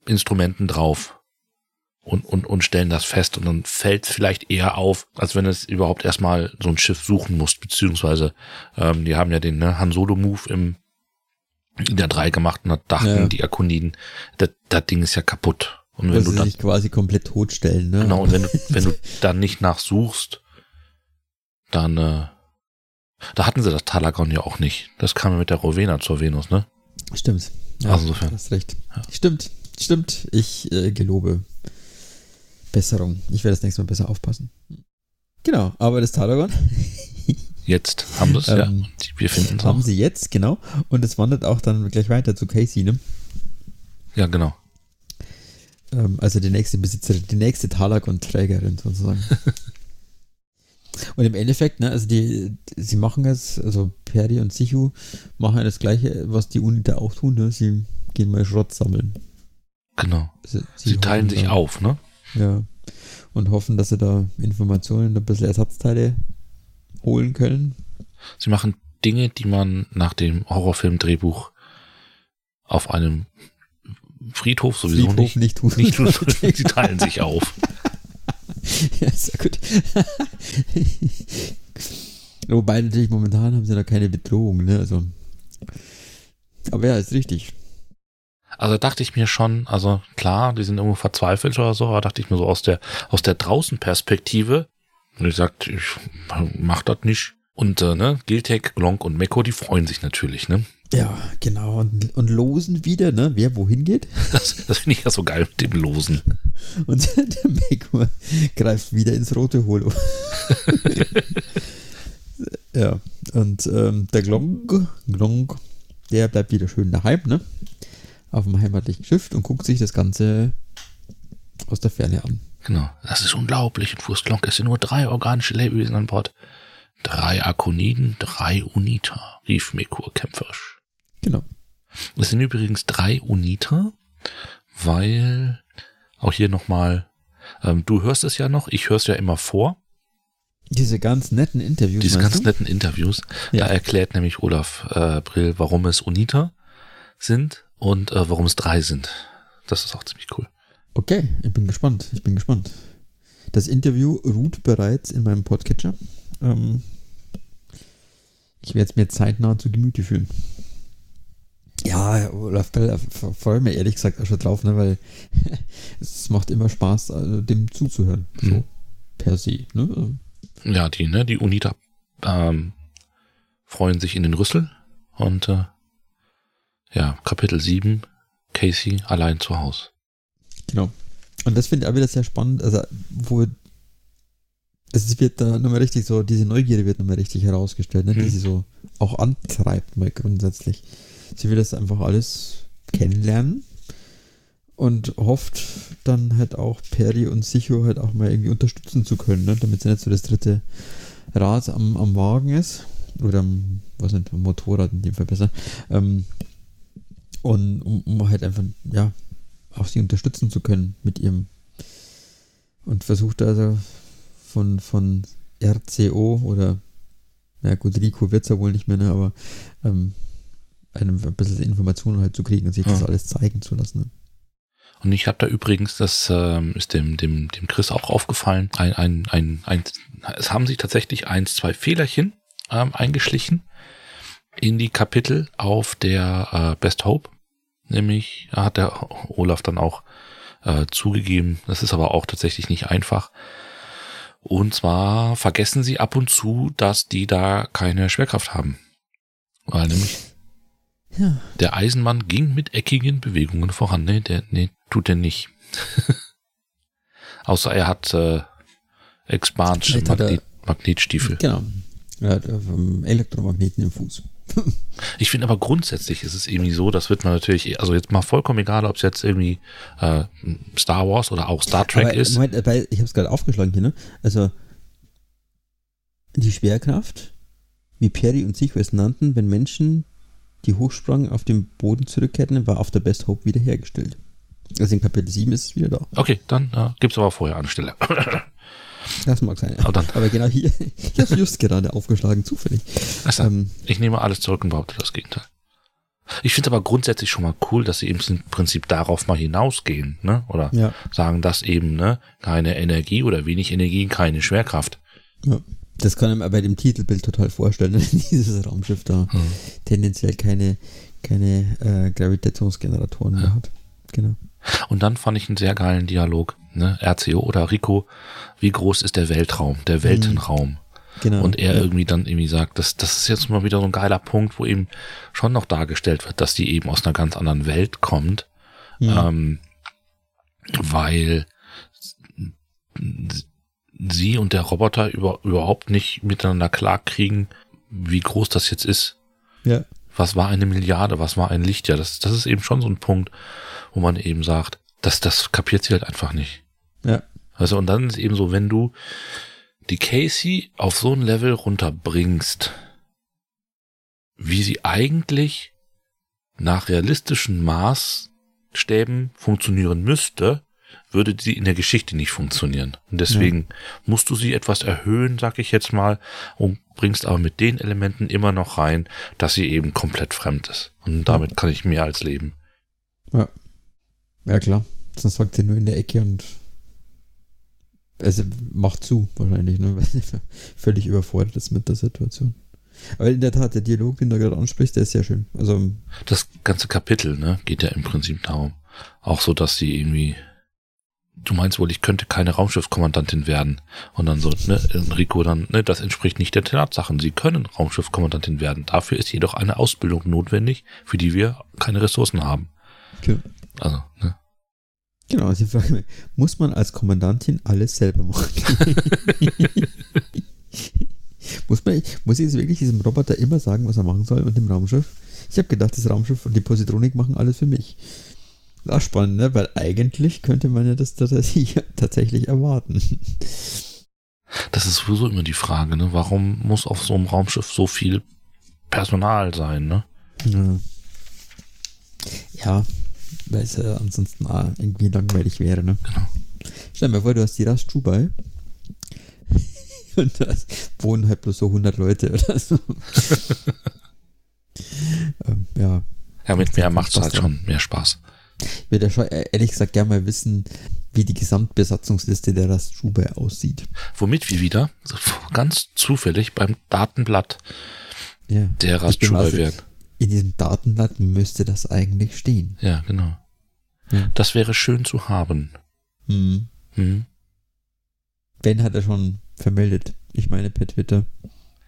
Instrumenten drauf und, und, und stellen das fest. Und dann fällt es vielleicht eher auf, als wenn es überhaupt erstmal so ein Schiff suchen muss. Beziehungsweise, ähm, die haben ja den ne, Han Solo-Move im in der 3 gemacht und da dachten Ja. die Akoniden, das, das Ding ist ja kaputt. Und wenn sie du dann sich quasi komplett totstellen, ne? Genau, und wenn du, wenn du dann nicht nachsuchst, dann, äh, da hatten sie das Talagon ja auch nicht. Das kam ja mit der Rowena zur Venus, ne? Stimmt. Also insofern. Du hast recht. Ja. Stimmt, stimmt. Ich äh, gelobe Besserung. Ich werde das nächste Mal besser aufpassen. Genau, aber das Talagon Jetzt haben sie es, ja. Ähm, wir finden es haben auch. sie jetzt, genau. Und es wandert auch dann gleich weiter zu Casey, ne? Ja, genau. Ähm, also die nächste Besitzerin, die nächste Talagon-Trägerin sozusagen. Und im Endeffekt, ne, also die, sie machen es, also Peri und Sichu machen ja das gleiche, was die Unita auch tun, ne? Sie gehen mal Schrott sammeln. Genau. Sie, Sie teilen hoffen sich da- auf, ne? Ja. Und hoffen, dass sie da Informationen, ein bisschen Ersatzteile holen können. Sie machen Dinge, die man nach dem Horrorfilm-Drehbuch auf einem Friedhof sowieso Friedhof nicht, nicht nicht tun. Sie teilen sich auf. ja, sehr gut. Wobei natürlich momentan haben sie noch keine Bedrohung, ne? Also. Aber ja, ist richtig. Also dachte ich mir schon, also klar, die sind irgendwo verzweifelt oder so, aber dachte ich mir so aus der, aus der Draußenperspektive, und ich sagt, ich mach das nicht. Und äh, ne, Giltek, Glonk und Meko, die freuen sich natürlich, ne? Ja, genau. Und, und losen wieder, ne? Wer wohin geht. Das, das finde ich ja so geil mit dem Losen. Und der Meko greift wieder ins rote Holo. ja, und ähm, der Glonk, Glonk, der bleibt wieder schön daheim, ne? Auf dem heimatlichen Schiff und guckt sich das Ganze aus der Ferne an. Genau. Das ist unglaublich. In Furst Glonk, es sind nur drei organische Lebewesen an Bord. Drei Akoniden, drei Unita, rief Meko kämpferisch. Sind übrigens drei Unita, weil auch hier nochmal, ähm, du hörst es ja noch, ich höre es ja immer vor, Diese ganz netten Interviews. diese ganz du? netten Interviews. Ja. Da erklärt nämlich Olaf äh, Brill, warum es Unita sind und äh, warum es drei sind. Das ist auch ziemlich cool. Okay, ich bin gespannt. Ich bin gespannt. Das Interview ruht bereits in meinem Podcatcher. Ähm, ich werde es mir zeitnah zu Gemüte führen. Ja, Olaf Bell freue mich ehrlich gesagt auch schon drauf, ne, weil es macht immer Spaß, also dem zuzuhören. So, Mhm. per se. Ne? Ja, die, ne, die Unita ähm, freuen sich in den Rüssel und äh, ja, Kapitel 7, Casey allein zu Hause. Genau. Und das finde ich auch wieder sehr spannend, also wo es wird da nochmal richtig so, diese Neugierde wird nochmal richtig herausgestellt, ne, die Mhm. sie so auch antreibt, mal grundsätzlich. Sie will das einfach alles kennenlernen und hofft dann halt auch Perry und Sicho halt auch mal irgendwie unterstützen zu können, ne, damit sie nicht so das dritte Rad am, am Wagen ist. Oder am, was nicht, am Motorrad in dem Fall besser. Ähm, und um, um halt einfach, ja, auch sie unterstützen zu können mit ihrem. Und versucht also von, von RCO oder, na gut, Rico wird es ja wohl nicht mehr, ne, aber ähm, einem ein bisschen Informationen halt zu kriegen und sich das Ja. alles zeigen zu lassen. Ne? Und ich habe da übrigens, das ähm, ist dem, dem, dem Chris auch aufgefallen, ein, ein, ein, ein, es haben sich tatsächlich eins, zwei Fehlerchen ähm, eingeschlichen in die Kapitel auf der äh, Best Hope. Nämlich hat der Olaf dann auch äh, zugegeben, das ist aber auch tatsächlich nicht einfach. Und zwar vergessen sie ab und zu, dass die da keine Schwerkraft haben. Weil nämlich Ja. der Eisenmann ging mit eckigen Bewegungen voran. Nee, der, nee, tut er nicht. Außer er hat äh, Expansche Magnet, Magnetstiefel. Genau. Er hat ähm, Elektromagneten im Fuß. Ich finde aber grundsätzlich ist es irgendwie so, das wird man natürlich, also jetzt mal vollkommen egal, ob es jetzt irgendwie äh, Star Wars oder auch Star Trek Aber, ist. Moment, ich habe es gerade aufgeschlagen hier, ne? Also die Schwerkraft, wie Perry und Sicho es nannten, wenn Menschen die hochsprangen auf den Boden zurückkehrten, war auf der Best Hope wiederhergestellt. Also in Kapitel 7 ist es wieder da. Okay, dann äh, gibt's aber vorher Anstelle. Das mag sein. Aber dann- Aber genau hier, ich habe es just gerade aufgeschlagen, zufällig. Also, Ähm, ich nehme alles zurück und behaupte das Gegenteil. Ich finde aber grundsätzlich schon mal cool, dass sie im Prinzip darauf mal hinausgehen, ne? Oder ja, sagen, dass eben, ne, keine Energie oder wenig Energie, keine Schwerkraft. ja. Das kann man bei dem Titelbild total vorstellen, wenn dieses Raumschiff da Hm. tendenziell keine, keine äh, Gravitationsgeneratoren mehr hat. Genau. Und dann fand ich einen sehr geilen Dialog, ne? RCO oder Rico, wie groß ist der Weltraum, der Weltenraum? genau. Und er ja. irgendwie dann irgendwie sagt, das, das ist jetzt mal wieder so ein geiler Punkt, wo eben schon noch dargestellt wird, dass die eben aus einer ganz anderen Welt kommt, Ja. ähm, weil sie und der Roboter über, überhaupt nicht miteinander klarkriegen, wie groß das jetzt ist. ja. Was war eine Milliarde? Was war ein Lichtjahr? Das, das ist eben schon so ein Punkt, wo man eben sagt, das, das kapiert sie halt einfach nicht. Ja. Also, und dann ist eben so, wenn du die Casey auf so ein Level runterbringst, wie sie eigentlich nach realistischen Maßstäben funktionieren müsste, würde sie in der Geschichte nicht funktionieren. Und deswegen ja. musst du sie etwas erhöhen, sag ich jetzt mal, und bringst aber mit den Elementen immer noch rein, dass sie eben komplett fremd ist. Und damit ja. kann ich mehr als leben. Ja. Ja, klar. Sonst sagt sie nur in der Ecke und also macht zu, wahrscheinlich, ne? weil sie völlig überfordert ist mit der Situation. Aber in der Tat, der Dialog, den du gerade ansprichst, der ist sehr schön. Also, das ganze Kapitel, ne, geht ja im Prinzip darum. Auch so, dass sie irgendwie du meinst wohl, ich könnte keine Raumschiffkommandantin werden. Und dann so, ne, Enrico dann, ne, das entspricht nicht der Tatsachen. Sie können Raumschiffkommandantin werden. Dafür ist jedoch eine Ausbildung notwendig, für die wir keine Ressourcen haben. Okay. Also, ne. Genau, also Frage, muss man als Kommandantin alles selber machen? muss man, muss ich jetzt wirklich diesem Roboter immer sagen, was er machen soll und dem Raumschiff? Ich habe gedacht, das Raumschiff und die Positronik machen alles für mich. Auch spannend, ne? Weil eigentlich könnte man ja das tatsächlich, tatsächlich erwarten. Das ist sowieso immer die Frage, ne? Warum muss auf so einem Raumschiff so viel Personal sein, ne? Ja, ja weil es ja ansonsten irgendwie langweilig wäre, ne? Genau. Stell dir mal vor, du hast die Rast Dubai und da wohnen halt bloß so 100 Leute oder so. ähm, ja. Ja, mit mehr macht es halt schon mehr Spaß. Ich würde ja schon äh, ehrlich gesagt gerne mal wissen, wie die Gesamtbesatzungsliste der Raststube aussieht. Womit wir wieder ganz zufällig beim Datenblatt ja, der Raststube also, werden. In diesem Datenblatt müsste das eigentlich stehen. Ja, genau. Ja. Das wäre schön zu haben. Mhm. Mhm. Ben hat er schon vermeldet. Ich meine per Twitter.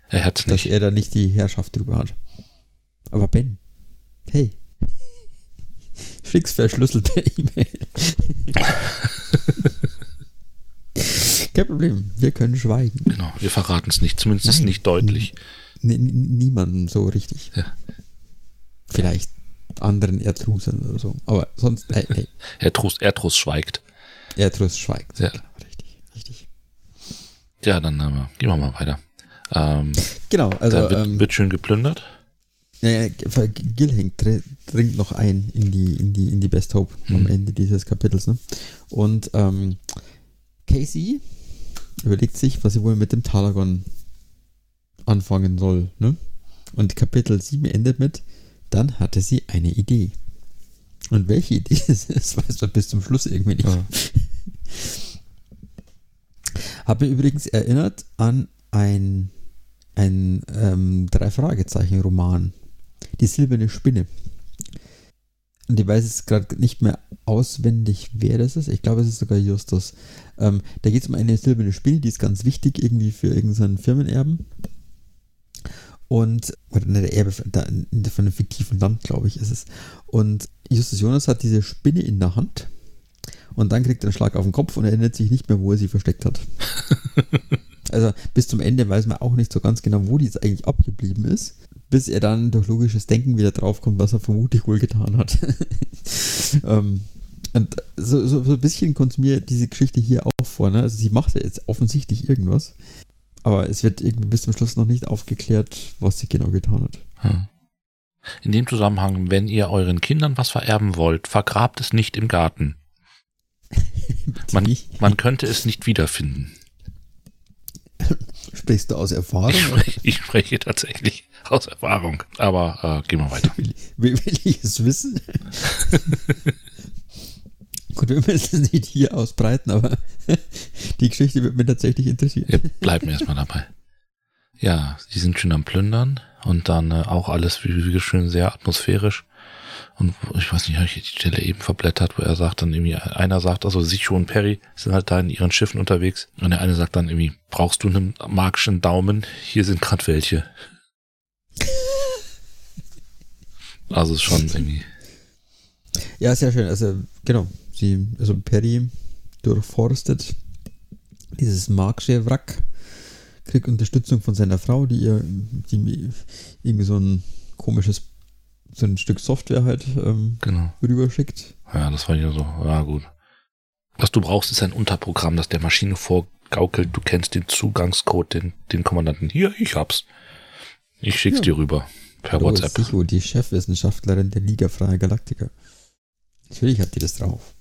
Er nicht. Dass er da nicht die Herrschaft drüber hat. Aber Ben, hey, Fix verschlüsselt per E-Mail. Kein Problem, wir können schweigen. Genau, wir verraten es nicht, zumindest Nein, nicht deutlich. Niemanden so richtig. Ja. Vielleicht anderen Erdrusern oder so. Aber sonst, hey, hey. Erdrus, Erdrus schweigt. Erdrus schweigt. Ja. Richtig, richtig. Ja, dann äh, gehen wir mal weiter. Ähm, genau, also. Wird, ähm, wird schön geplündert. Ja, Gilhing dringt noch ein in die, in die, in die Best Hope mhm. am Ende dieses Kapitels. Ne? Und ähm, Casey überlegt sich, was sie wohl mit dem Talagon anfangen soll. Ne? Und Kapitel 7 endet mit, dann hatte sie eine Idee. Und welche Idee es ist, weiß man bis zum Schluss irgendwie nicht. Ja. Habe übrigens erinnert an ein, ein ähm, Drei-Fragezeichen-Roman die silberne Spinne. Und ich weiß jetzt gerade nicht mehr auswendig, wer das ist. Ich glaube, es ist sogar Justus. Ähm, da geht es um eine silberne Spinne, die ist ganz wichtig irgendwie für irgendeinen Firmenerben. Und, oder der Erbe von, von einem fiktiven Land, glaube ich, ist es. Und Justus Jonas hat diese Spinne in der Hand und dann kriegt er einen Schlag auf den Kopf und erinnert sich nicht mehr, wo er sie versteckt hat. also bis zum Ende weiß man auch nicht so ganz genau, wo die jetzt eigentlich abgeblieben ist bis er dann durch logisches Denken wieder draufkommt, was er vermutlich wohl getan hat. ähm, und so, so, so, ein bisschen kommt mir diese Geschichte hier auch vor. Ne? Also sie macht ja jetzt offensichtlich irgendwas, aber es wird irgendwie bis zum Schluss noch nicht aufgeklärt, was sie genau getan hat. Hm. In dem Zusammenhang, wenn ihr euren Kindern was vererben wollt, vergrabt es nicht im Garten. man, man könnte es nicht wiederfinden. Sprichst du aus Erfahrung? Ich spreche, ich spreche tatsächlich aus Erfahrung. Aber äh, gehen wir weiter. Will, will, will ich es wissen? Gut, wir müssen es nicht hier ausbreiten, aber die Geschichte wird mir tatsächlich interessieren. Wir bleiben erstmal dabei. Ja, sie sind schön am Plündern und dann äh, auch alles wie, wie schön sehr atmosphärisch. Und ich weiß nicht, habe ich die Stelle eben verblättert, wo er sagt dann irgendwie, einer sagt, also Sicho und Perry sind halt da in ihren Schiffen unterwegs. Und der eine sagt dann irgendwie, brauchst du einen magischen Daumen? Hier sind gerade welche. Also ist schon irgendwie. Ja, sehr schön. Also, genau. Sie, also Perry durchforstet dieses magische Wrack, kriegt Unterstützung von seiner Frau, die ihr die irgendwie so ein komisches so ein Stück Software halt ähm, genau. rüberschickt. Ja, das war ja so. Ja, gut. Was du brauchst, ist ein Unterprogramm, das der Maschine vorgaukelt. Du kennst den Zugangscode, den, den Kommandanten. Hier, ich hab's. Ich schick's ja. dir rüber. per Hallo, WhatsApp. Sicho, die Chefwissenschaftlerin der Liga Freier Galaktiker. Natürlich hat die das drauf.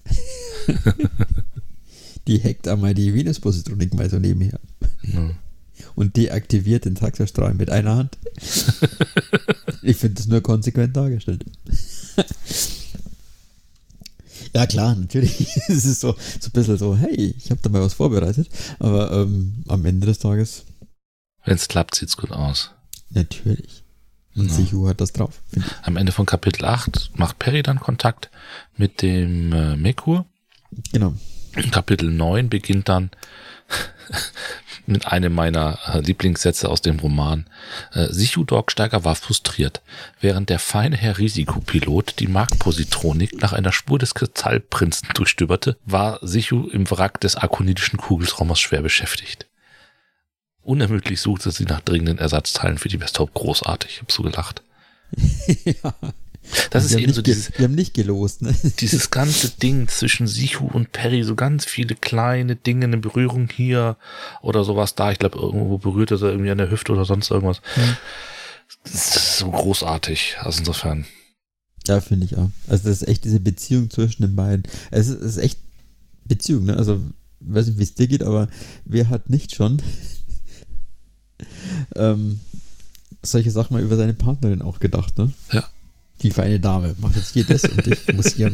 die hackt einmal die Venus-Positronik mal so nebenher Ja. und deaktiviert den Taxastrahl mit einer Hand. ich finde das nur konsequent dargestellt. ja, klar, natürlich. es ist so, so ein bisschen so, hey, ich habe da mal was vorbereitet. Aber ähm, am Ende des Tages, Wenn es klappt, sieht's gut aus. natürlich. Und Ja. Sichu hat das drauf. Am Ende von Kapitel 8 macht Perry dann Kontakt mit dem äh, Mekur. Genau. Kapitel 9 beginnt dann mit einem meiner äh, Lieblingssätze aus dem Roman. Äh, Sichu Dorksteiger war frustriert, während der feine Herr Risikopilot die Marktpositronik nach einer Spur des Kristallprinzen durchstöberte, war Sichu im Wrack des akonidischen Kugeltraumers schwer beschäftigt. Unermüdlich suchte sie nach dringenden Ersatzteilen für die Westhope großartig. Ich hab so gelacht. ja. Das ist eben nicht so dieses, Wir haben nicht gelost, ne? dieses ganze Ding zwischen Sichu und Perry, so ganz viele kleine Dinge, eine Berührung hier oder sowas da. Ich glaube, irgendwo berührt er irgendwie an der Hüfte oder sonst irgendwas. Ja. Das ist so großartig. Also insofern. Ja, finde ich auch. Also das ist echt diese Beziehung zwischen den beiden. Es ist, es ist echt Beziehung, ne? Also, weiß nicht, wie es dir geht, aber wer hat nicht schon ähm, solche Sachen mal über seine Partnerin auch gedacht, ne? Ja. Die feine Dame macht jetzt hier das und ich muss hier.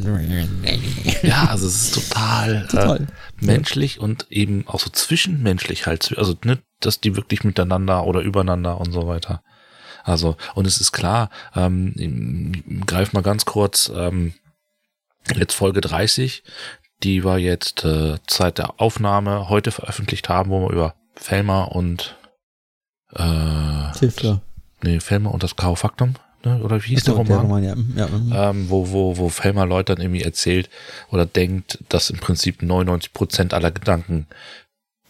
Ja, also es ist total, Total. Äh, menschlich und eben auch so zwischenmenschlich halt. Also, ne, dass die wirklich miteinander oder übereinander und so weiter. Also, und es ist klar, ähm, greif mal ganz kurz, ähm, jetzt Folge 30, die wir jetzt äh, Zeit der Aufnahme heute veröffentlicht haben, wo wir über Felmer und äh, Tiffler. nee, Felmer und das Chaofaktum, ne? Oder wie hieß Achso, der Roman? ja. mm, ja mm. ähm, wo, wo, wo Felmer Leute dann irgendwie erzählt oder denkt, dass im Prinzip 99 Prozent aller Gedanken,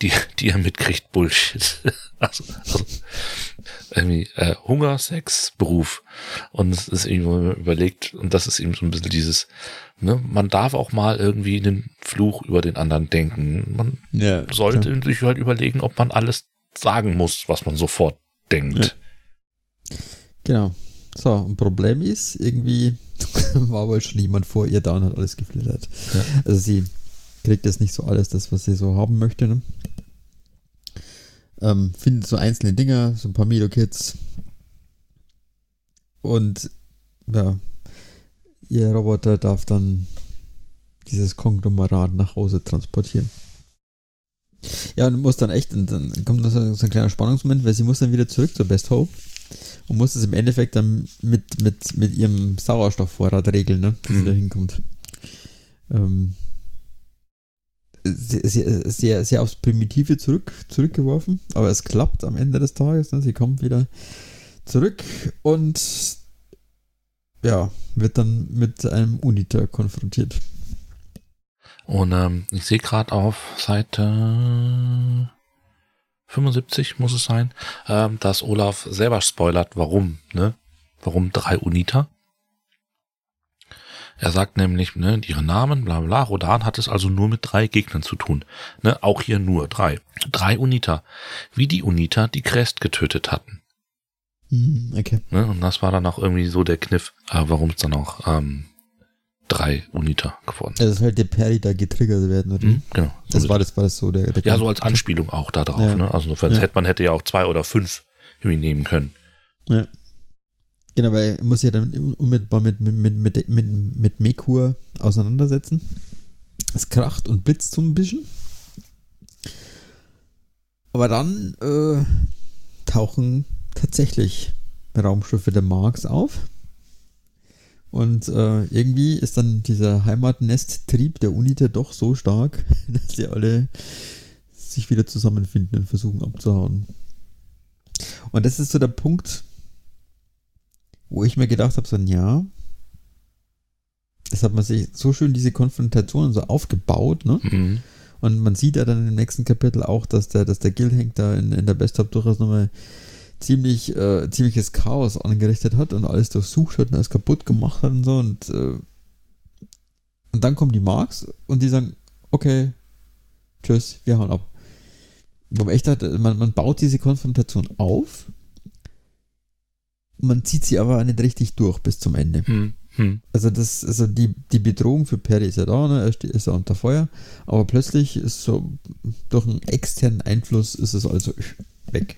die, die er mitkriegt, Bullshit. also, also irgendwie äh, Hunger, Sex, Beruf. Und es ist irgendwie überlegt, und das ist eben so ein bisschen dieses, ne, man darf auch mal irgendwie einen Fluch über den anderen denken. Man ja, sollte klar. sich halt überlegen, ob man alles sagen muss, was man sofort denkt. Genau. So, und Problem ist, irgendwie war wohl schon jemand vor ihr da und hat alles geflittert. Ja. Also sie kriegt jetzt nicht so alles, das, was sie so haben möchte. Ne? Ähm, findet so einzelne Dinger, so ein paar Milo-Kits. Und ja, ihr Roboter darf dann dieses Konglomerat nach Hause transportieren. Ja, und muss dann echt, und dann kommt noch so, so ein kleiner Spannungsmoment, weil sie muss dann wieder zurück zur Best Hope und muss es im Endeffekt dann mit, mit, mit ihrem Sauerstoffvorrat regeln, ne? Dass sie Mhm. da hinkommt. Ähm, sehr, sehr, sehr, sehr aufs Primitive zurück, zurückgeworfen, aber es klappt am Ende des Tages. Ne? Sie kommt wieder zurück und ja, wird dann mit einem Uniter konfrontiert. Und ähm, ich sehe gerade auf Seite 75 muss es sein, ähm, dass Olaf selber spoilert, warum, ne? Warum drei Uniter? Er sagt nämlich, ne, ihre Namen, bla bla, Rodan hat es also nur mit drei Gegnern zu tun. Ne, auch hier nur drei. Drei Uniter. Wie die Uniter, die Crest getötet hatten. Hm, okay. Ne? Und das war dann auch irgendwie so der Kniff, äh, warum es dann auch ähm, drei Uniter geworden. Also es halt der Perry da getriggert werden, oder? Mhm, genau. Das war das, war das so der, der Ja, so als Anspielung auch da drauf. Ja. Ne? Also insofern Ja. hätte man hätte ja auch zwei oder fünf irgendwie nehmen können. Ja. Genau, weil er muss ja dann unmittelbar mit, mit, mit, mit, mit, mit Mekur auseinandersetzen. Es kracht und blitzt so ein bisschen. Aber dann äh, tauchen tatsächlich Raumschiffe der Marks auf. Und äh, irgendwie ist dann dieser Heimatnesttrieb der Uniter doch so stark, dass sie alle sich wieder zusammenfinden und versuchen abzuhauen. Und das ist so der Punkt, wo ich mir gedacht habe, so, ja, das hat man sich so schön diese Konfrontation so aufgebaut, ne? Mhm. Und man sieht ja dann im nächsten Kapitel auch, dass der, dass der Gilhenk da in, in der Best-of durchaus nochmal ziemlich, äh, ziemliches Chaos angerichtet hat und alles durchsucht hat und alles kaputt gemacht hat und so. Und, äh, und dann kommen die Marks und die sagen, okay, tschüss, wir hauen ab. Wo man echt hat, man, man baut diese Konfrontation auf man zieht sie aber nicht richtig durch bis zum Ende. Hm, hm. Also das, also die, die Bedrohung für Perry ist ja da, ne? er steht, ist ja unter Feuer, aber plötzlich ist so durch einen externen Einfluss ist es also weg.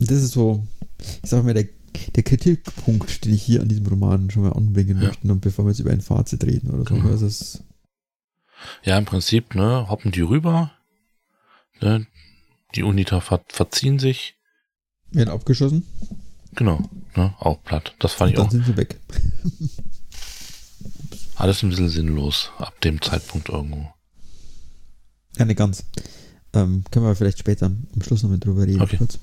Und das ist so, ich sag mal, der, der Kritikpunkt, den ich hier an diesem Roman schon mal anbringen Ja. möchte, und bevor wir jetzt über ein Fazit reden oder so. Genau. Das ist, Ja, im Prinzip, ne, hoppen die rüber. Ne, die Uniter ver verziehen sich. werden abgeschossen, Genau, ne, auch platt. Das fand ich dann auch sind sie weg. alles ein bisschen sinnlos ab dem Zeitpunkt irgendwo. Ja, nicht ganz. Ähm, können wir vielleicht später am Schluss noch mal drüber reden. Okay. Kurz.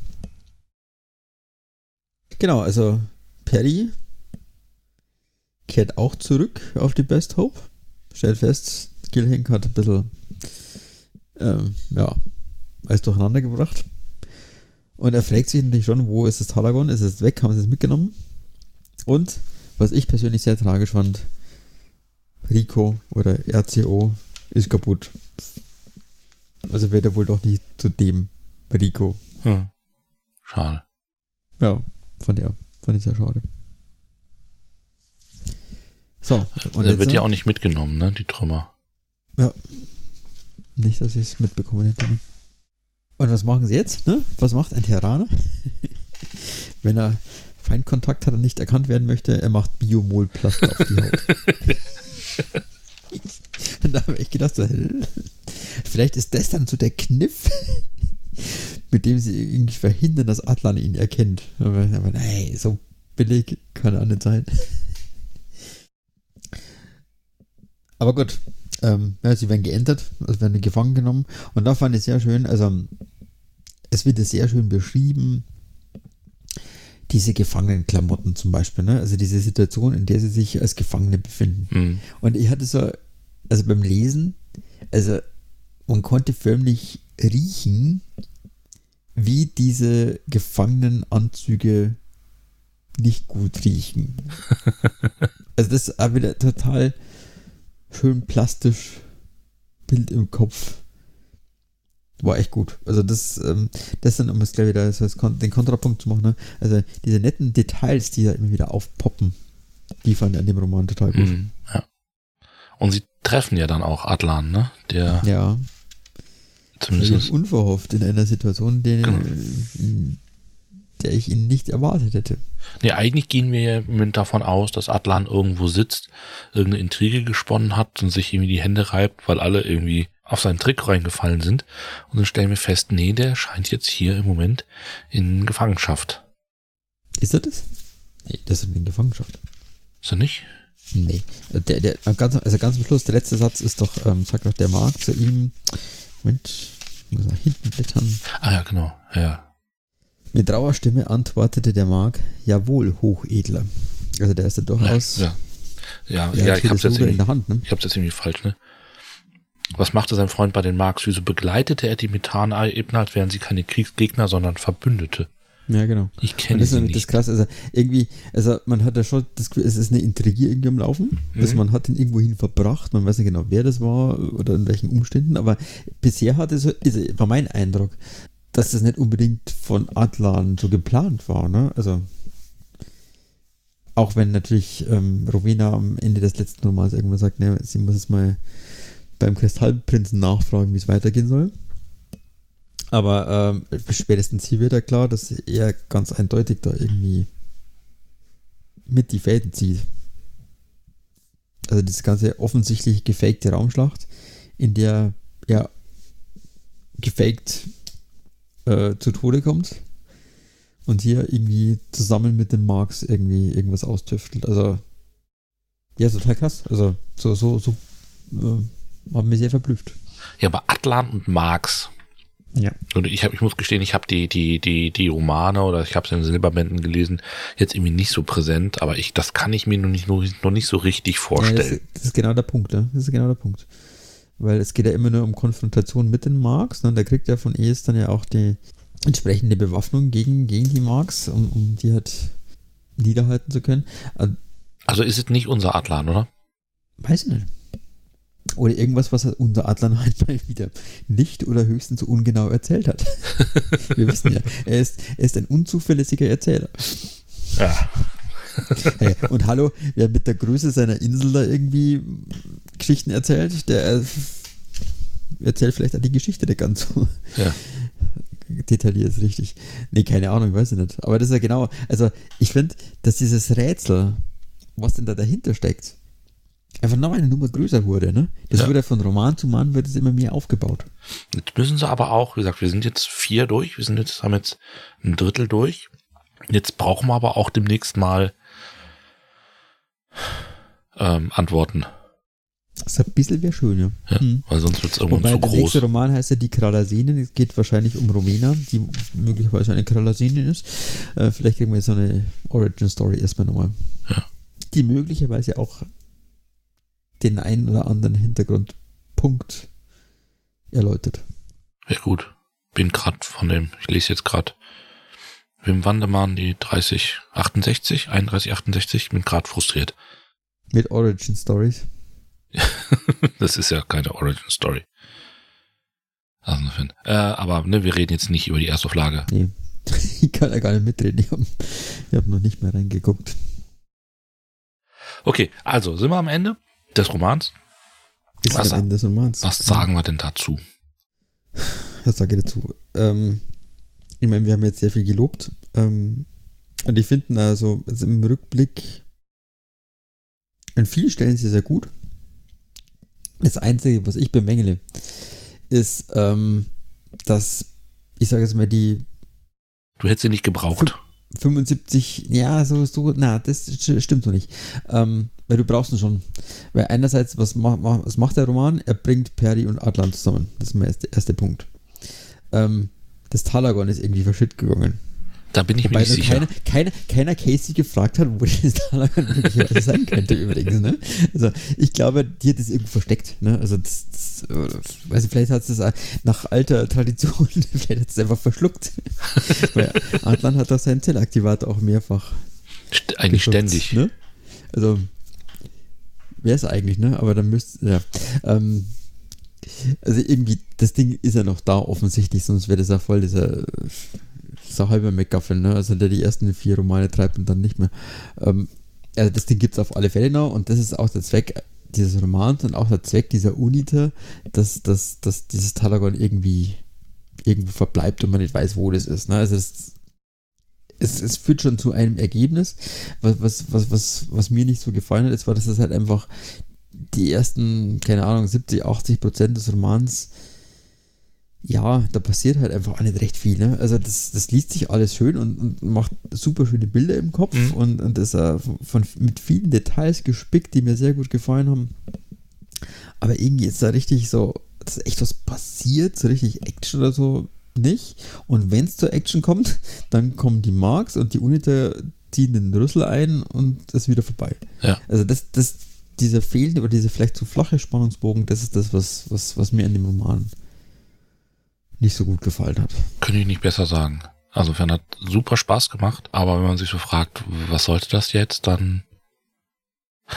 Genau, also Perry kehrt auch zurück auf die Best Hope. Stellt fest, Gilhank hat ein bisschen ähm, ja, alles durcheinander gebracht. Und er fragt sich natürlich schon, wo ist das Talagon? Ist es weg? Haben sie es mitgenommen? Und, was ich persönlich sehr tragisch fand, Rico oder RCO ist kaputt. Also wird er wohl doch nicht zu dem Rico. Hm. Schade. Ja, fand ich, fand ich sehr schade. So, und Der wird ja auch nicht mitgenommen, ne, die Trümmer. nicht, dass ich es mitbekommen hätte. ne? Und was machen sie jetzt? Ne? Was macht ein Terraner? Wenn er Feindkontakt hat und nicht erkannt werden möchte, er macht Biomolplaster auf die Haut. da habe ich gedacht, so, vielleicht ist das dann so der Kniff, mit dem sie irgendwie verhindern, dass Atlan ihn erkennt. Aber, aber nein, so billig kann er nicht sein. Aber gut, ähm, ja, sie werden geändert, also werden gefangen genommen. Und da fand ich sehr schön, also es wird sehr schön beschrieben, diese Gefangenenklamotten zum Beispiel, ne? also diese Situation, in der sie sich als Gefangene befinden. Hm. Und ich hatte so, also beim Lesen, also man konnte förmlich riechen, wie diese Gefangenenanzüge nicht gut riechen. also das ist auch wieder total schön plastisch Bild im Kopf. War echt gut. Also das, ähm, das dann, um es gleich wieder so den Kontrapunkt zu machen, ne? also diese netten Details, die da immer wieder aufpoppen, die fand ich an dem Roman total gut. Hm. Ja. Und sie treffen ja dann auch Atlan, ne, der Ja, zumindest unverhofft in einer Situation, die, Genau. in der ich ihn nicht erwartet hätte. Nee, eigentlich gehen wir davon aus, dass Atlan irgendwo sitzt, irgendeine Intrige gesponnen hat und sich irgendwie die Hände reibt, weil alle irgendwie auf seinen Trick reingefallen sind. Und dann stellen wir fest, nee, der scheint jetzt hier im Moment in Gefangenschaft. Ist er das? Nee, das ist in Gefangenschaft. Ist er nicht? Nee. Der, der, ganz, also ganz am Schluss, der letzte Satz ist doch, ähm, sagt doch der Mark zu ihm, Moment, muss nach hinten blättern. Ah ja, genau. Ja. Mit rauer Stimme antwortete der Mark, jawohl, Hochedler. Also der ist ja Ja, durchaus, ja. Ja, ja, hat ich hab's jetzt in irgendwie, der Hand, ne? ich hab's jetzt irgendwie falsch, ne? Was machte sein Freund bei den Marks? Wieso begleitete er die Methan-Ebner, als wären sie keine Kriegsgegner, sondern Verbündete? Ja, genau. Ich kenne das ist das krass, also irgendwie, also man hat ja schon das Gefühl, es ist eine Intrigie irgendwie am Laufen. Also Mhm. man hat ihn irgendwohin verbracht, man weiß nicht genau, wer das war oder in welchen Umständen, aber bisher hatte so, also war mein Eindruck, dass das nicht unbedingt von Atlan so geplant war, ne? Also auch wenn natürlich ähm, Rowena am Ende des letzten Romans irgendwann sagt, ne, sie muss jetzt mal beim Kristallprinzen nachfragen, wie es weitergehen soll. Aber ähm, spätestens hier wird ja klar, dass er ganz eindeutig da irgendwie mit die Fäden zieht. Also das ganze offensichtlich gefakte Raumschlacht, in der er gefaked äh, zu Tode kommt und hier irgendwie zusammen mit den Marks irgendwie irgendwas austüftelt. Also ja, total krass. Also so, so, so äh, hat mich sehr verblüfft. Ja, aber Atlan und Marx. Ja. Und ich, hab, ich muss gestehen, ich habe die, die, die, die Romane oder ich habe es in den Silberbänden gelesen, jetzt irgendwie nicht so präsent, aber ich, das kann ich mir noch nicht, noch, nicht so richtig Ja, das, vorstellen. das ist genau der Punkt, ne? Das ist genau der Punkt. Weil es geht ja immer nur um Konfrontation mit den Marks, ne? Da kriegt er von ES dann ja auch die entsprechende Bewaffnung gegen, gegen die Marks, um, um die halt niederhalten zu können. Äh, Also ist es nicht unser Atlan, oder? weiß ich nicht. Oder irgendwas, was er unter Adlan halt mal wieder nicht oder höchstens so ungenau erzählt hat. Wir wissen ja, er ist, er ist ein unzuverlässiger Erzähler. Ja. Hey, und hallo, wer mit der Größe seiner Insel da irgendwie Geschichten erzählt, der äh, erzählt vielleicht auch die Geschichte nicht ganz so Ja. detailliert, ist richtig. Nee, keine Ahnung, weiß ich nicht. Aber das ist ja genau, also ich finde, dass dieses Rätsel, was denn da dahinter steckt, einfach noch eine Nummer größer wurde, ne? Das Ja. wurde von Roman zu Roman wird es immer mehr aufgebaut. Jetzt müssen sie aber auch, wie gesagt, wir sind jetzt vier durch, wir sind jetzt, haben jetzt ein Drittel durch. Jetzt brauchen wir aber auch demnächst mal ähm, Antworten. Das ist ein bisschen wäre schön, ja. Ja, Mhm. Weil sonst wird es irgendwann Wobei zu der groß. nächste Roman heißt ja Die Kralasinen. Es geht wahrscheinlich um Rowena, die möglicherweise eine Kralasinin ist. Äh, vielleicht kriegen wir jetzt so eine Origin-Story erstmal nochmal. Ja. Die möglicherweise auch den einen oder anderen Hintergrundpunkt erläutert. Ja gut. Bin grad von dem, ich lese jetzt grad Wim Wandermann, die 30, 68, 31, 68, bin grad frustriert. Mit Origin-Stories. Das ist ja keine Origin Story. Also. Äh, aber ne, wir reden jetzt nicht über die Erstauflage. Nee. Ich kann ja gar nicht mitreden. Ich habe hab noch nicht mehr reingeguckt. Okay, also sind wir am Ende des Romans. Ist Was- am Ende des Romans. Was sagen wir denn dazu? Was sage ich dazu? Ähm, ich meine, wir haben jetzt sehr viel gelobt. Ähm, und ich finde also, also im Rückblick an vielen Stellen sehr, sehr gut. Das Einzige, was ich bemängele, ist, ähm, dass, ich sage jetzt mal, die Du hättest sie nicht gebraucht. 75, ja, so, so, na, das st- stimmt so nicht. Ähm, weil du brauchst ihn schon. Weil einerseits, was, ma, ma, was macht der Roman? Er bringt Perry und Atlan zusammen. Das ist mein erster erste Punkt. Ähm, das Talagon ist irgendwie verschütt gegangen. Da bin ich mir Wobei nicht nur sicher. keiner, keiner, keiner Casey gefragt hat, wo das Talagon möglicherweise sein könnte übrigens. Ne? Also ich glaube, die hat das irgendwo versteckt. Ne? Also das, das äh, weiß ich, vielleicht hat es das nach alter Tradition, vielleicht hat es einfach verschluckt. Weil Atlan hat doch seinen Zellaktivator auch mehrfach St eigentlich geschubst, ständig. Ne? Also, wäre es eigentlich, ne? Aber dann müsste, ja. Ähm, also irgendwie, das Ding ist ja noch da offensichtlich, sonst wäre das ja voll dieser, dieser halber McGuffin, ne? Also der die ersten vier Romane treibt und dann nicht mehr. Ähm, also das Ding gibt es auf alle Fälle noch und das ist auch der Zweck dieses Romans und auch der Zweck dieser Unita, dass, dass, dass dieses Talagon irgendwie irgendwo verbleibt und man nicht weiß, wo das ist. Ne? Also es, es, es führt schon zu einem Ergebnis. Was, was, was, was, was mir nicht so gefallen hat, ist, war, dass es halt einfach die ersten, keine Ahnung, 70, 80 Prozent des Romans, ja, da passiert halt einfach auch nicht recht viel. Ne? Also das, das liest sich alles schön und, und macht super schöne Bilder im Kopf Mhm. und, und ist äh, von, mit vielen Details gespickt, die mir sehr gut gefallen haben. Aber irgendwie ist da richtig so, dass echt was passiert, so richtig Action oder so nicht. Und wenn es zur Action kommt, dann kommen die Marks und die Uniter ziehen den Rüssel ein und es ist wieder vorbei. Ja. Also das, das, dieser fehlende oder dieser vielleicht zu flache Spannungsbogen, das ist das, was, was, was mir an dem Roman nicht so gut gefallen hat. Könnte ich nicht besser sagen. Also, Fern hat super Spaß gemacht, aber wenn man sich so fragt, was sollte das jetzt, dann.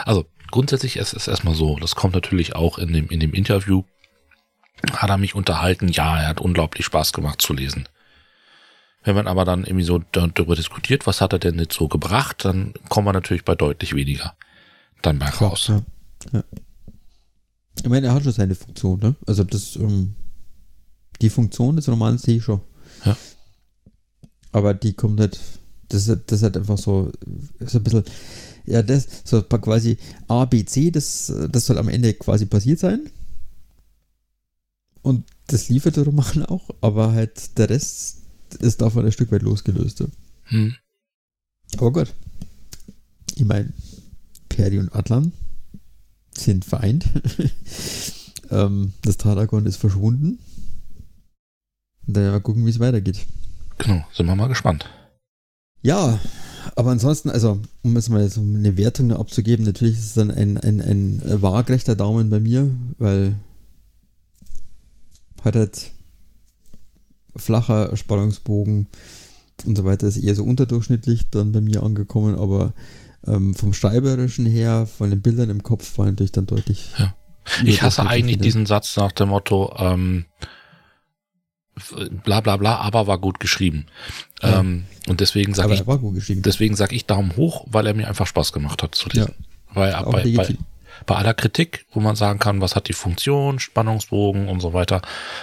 Also, grundsätzlich ist es erstmal so, das kommt natürlich auch in dem, in dem Interview, hat er mich unterhalten, ja, er hat unglaublich Spaß gemacht zu lesen. Wenn man aber dann irgendwie so darüber diskutiert, was hat er denn jetzt so gebracht, dann kommen wir natürlich bei deutlich weniger dann bei raus. Ja, ja. Ich meine, er hat schon seine Funktion, ne? Also das, ähm, die Funktion des Romans sehe ich schon. Ja. Aber die kommt halt, das ist, das ist halt einfach so, ist ein bisschen, ja, das, so quasi A, B, C, das, das soll am Ende quasi passiert sein. Und das liefert der Roman auch, aber halt der Rest ist davon ein Stück weit losgelöst. Hm. Aber gut. Ich meine, Peri und Atlan sind vereint. ähm, das Taragon ist verschwunden. Und dann mal gucken, wie es weitergeht. Genau, sind wir mal gespannt. Ja, aber ansonsten, also, um jetzt mal so eine Wertung abzugeben, natürlich ist es dann ein, ein, ein waagrechter Daumen bei mir, weil halt flacher Spannungsbogen und so weiter ist eher so unterdurchschnittlich dann bei mir angekommen, aber ähm, vom Schreiberischen her, von den Bildern im Kopf war natürlich dann deutlich. Ja. Ich hasse eigentlich wieder. diesen Satz nach dem Motto, ähm, bla bla bla, aber war gut geschrieben. Ja. Ähm, und deswegen sage ich, deswegen sage ich Daumen hoch, weil er mir einfach Spaß gemacht hat zu lesen. Weil Auch bei, bei. Bei aller Kritik, wo man sagen kann, was hat die Funktion, Spannungsbogen und so weiter,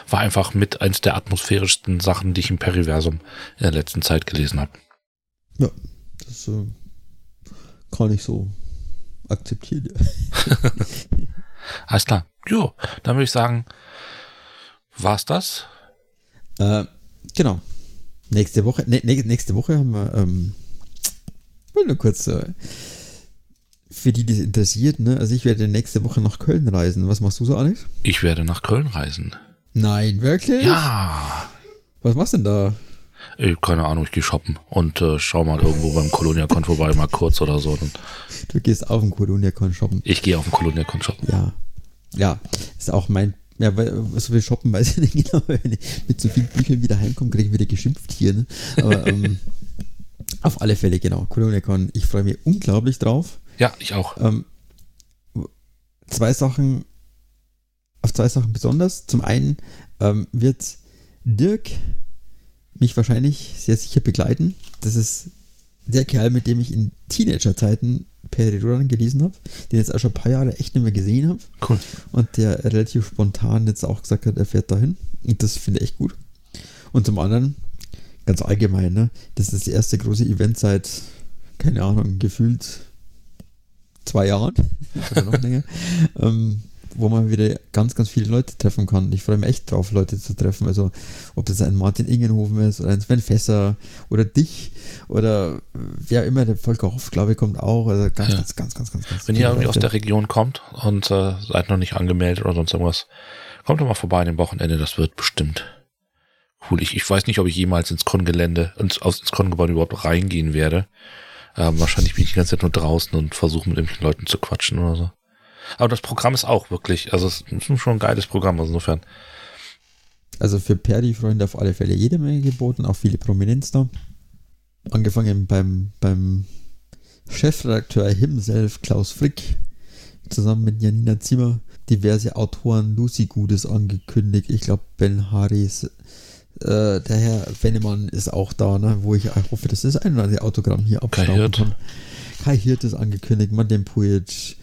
war einfach mit eins der atmosphärischsten Sachen, die ich im Periversum in der letzten Zeit gelesen habe. Ja, das äh, kann ich so akzeptieren. Alles klar. Jo, dann würde ich sagen, war's das? Äh, genau. Nächste Woche, ne, nächste Woche haben wir, ähm, will nur kurz, äh, für die, die es interessiert, ne, also ich werde nächste Woche nach Köln reisen. Was machst du so, Alex? Ich werde nach Köln reisen. Nein, wirklich? Ja. Was machst du denn da? Ich, keine Ahnung, ich gehe shoppen und äh, schau mal irgendwo beim Colonia-Con vorbei, mal kurz oder so. Und Du gehst auf den Colonia-Con shoppen. ich gehe auf den Colonia-Con shoppen. Ja. Ja, ist auch mein, ja, weil so viel shoppen weiß ich nicht genau, wenn ich mit so vielen Büchern wieder heimkomme, kriege ich wieder geschimpft hier, ne? Aber, ähm, auf alle Fälle, genau. Colonia-Con, ich freue mich unglaublich drauf. Ja, ich auch. Ähm, zwei Sachen, auf zwei Sachen besonders. Zum einen ähm, wird Dirk mich wahrscheinlich sehr sicher begleiten. Das ist der Kerl, mit dem ich in Teenagerzeiten Perirodan gelesen habe, den jetzt auch schon ein paar Jahre echt nicht mehr gesehen habe Cool. und der relativ spontan jetzt auch gesagt hat, er fährt dahin. Und das finde ich echt gut. Und zum anderen, ganz allgemein, ne, das ist das erste große Event seit, keine Ahnung, gefühlt zwei Jahren oder noch länger, ähm, wo man wieder ganz, ganz viele Leute treffen kann. Ich freue mich echt drauf, Leute zu treffen. Also, ob das ein Martin Ingenhofen ist oder ein Sven Fässer oder dich oder wer immer, der Volker Hoff, glaube ich, kommt auch. Also ganz, Ja. ganz, ganz, ganz, ganz, ganz Wenn ihr irgendwie aus Leute. der Region kommt und äh, seid noch nicht angemeldet oder sonst irgendwas, kommt doch mal vorbei an dem Wochenende, das wird bestimmt cool. Ich, ich weiß nicht, ob ich jemals ins Con-Gelände, ins, aus- ins Con-Gebäude überhaupt reingehen werde. Ähm, wahrscheinlich bin ich die ganze Zeit nur draußen und versuche mit irgendwelchen Leuten zu quatschen oder so. Aber das Programm ist auch wirklich, also es ist schon ein geiles Programm, also insofern. Also für Perdi-Freunde auf alle Fälle jede Menge geboten, auch viele Prominenz da. Angefangen beim, beim Chefredakteur himself, Klaus Frick, zusammen mit Janina Zimmer, diverse Autoren, Lucy Gutes angekündigt, ich glaube Ben Harris, äh, der Herr Wennemann ist auch da, ne, wo ich hoffe, dass das ein oder andere Autogramm hier abstauben kann. Kai Hirt ist angekündigt, Madeleine Pujic,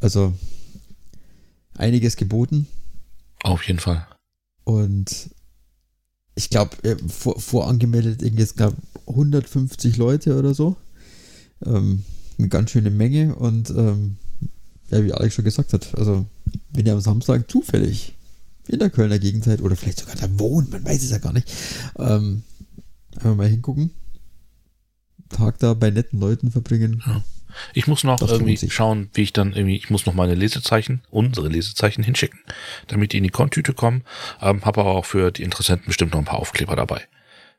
also einiges geboten. Auf jeden Fall. Und ich glaube, vor, vorangemeldet irgendwie jetzt glaub, 150 Leute oder so. Ähm, eine ganz schöne Menge. Und ähm, ja, wie Alex schon gesagt hat, also wenn ihr am Samstag zufällig in der Kölner Gegend seid oder vielleicht sogar da wohnt, man weiß es ja gar nicht, ähm, einfach mal hingucken. Tag da bei netten Leuten verbringen. Ich muss noch Das irgendwie schauen, wie ich dann irgendwie, ich muss noch meine Lesezeichen, unsere Lesezeichen hinschicken, damit die in die Kontüte kommen. Ähm, Habe aber auch für die Interessenten bestimmt noch ein paar Aufkleber dabei.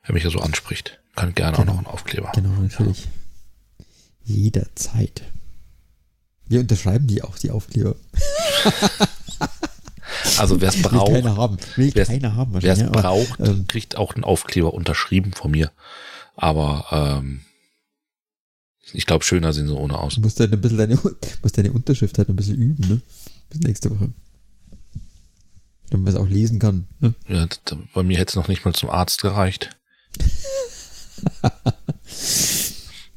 Wer mich ja so anspricht, kann gerne Genau. auch noch einen Aufkleber. Genau, natürlich. Jederzeit. Wir unterschreiben die auch, die Aufkleber. Also wer es Will braucht, keiner haben. Will keiner haben wer es aber, braucht, ähm, kriegt auch einen Aufkleber unterschrieben von mir. Aber ähm, ich glaube, schöner sehen sie ohne aus. Du musst halt ein bisschen deine, musst deine Unterschrift halt ein bisschen üben, ne? Bis nächste Woche. Damit man es auch lesen kann. Ne? Ja, bei mir hätte es noch nicht mal zum Arzt gereicht.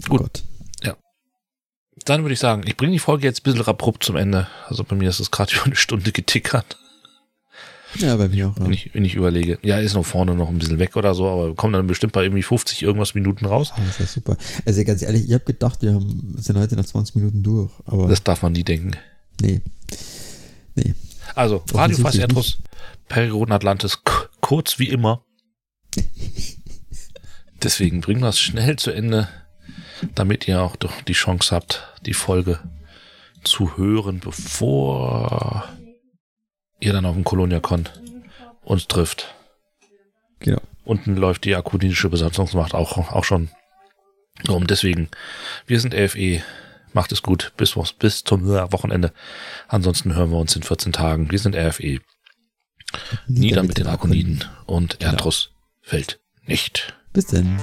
Oh Gut. Gott. Dann würde ich sagen, ich bringe die Folge jetzt ein bisschen abrupt zum Ende. Also bei mir ist es gerade über eine Stunde getickert. Ja, bei mir auch. wenn Ja. ich, wenn ich überlege. Ja, ist noch vorne noch ein bisschen weg oder so, aber wir kommen dann bestimmt bei irgendwie 50 irgendwas Minuten raus. Ah, das ist ja super. Also ganz ehrlich, ich habe gedacht, wir haben, sind heute nach 20 Minuten durch. Aber Das darf man nie denken. nee. Nee. Also, Radio Erdruss, Perioden Atlantis, kurz wie immer. Deswegen bringen wir es schnell zu Ende, damit ihr auch doch die Chance habt, die Folge zu hören, bevor ihr dann auf dem Colonia-Con uns trifft. Genau. Unten läuft die akutische Besatzungsmacht auch, auch schon rum. Deswegen, wir sind LFE. Macht es gut. Bis, bis zum Wochenende. Ansonsten hören wir uns in 14 Tagen. Wir sind RFE. Nieder mit den Akoniden. Und Erdruss fällt nicht. Bis dann.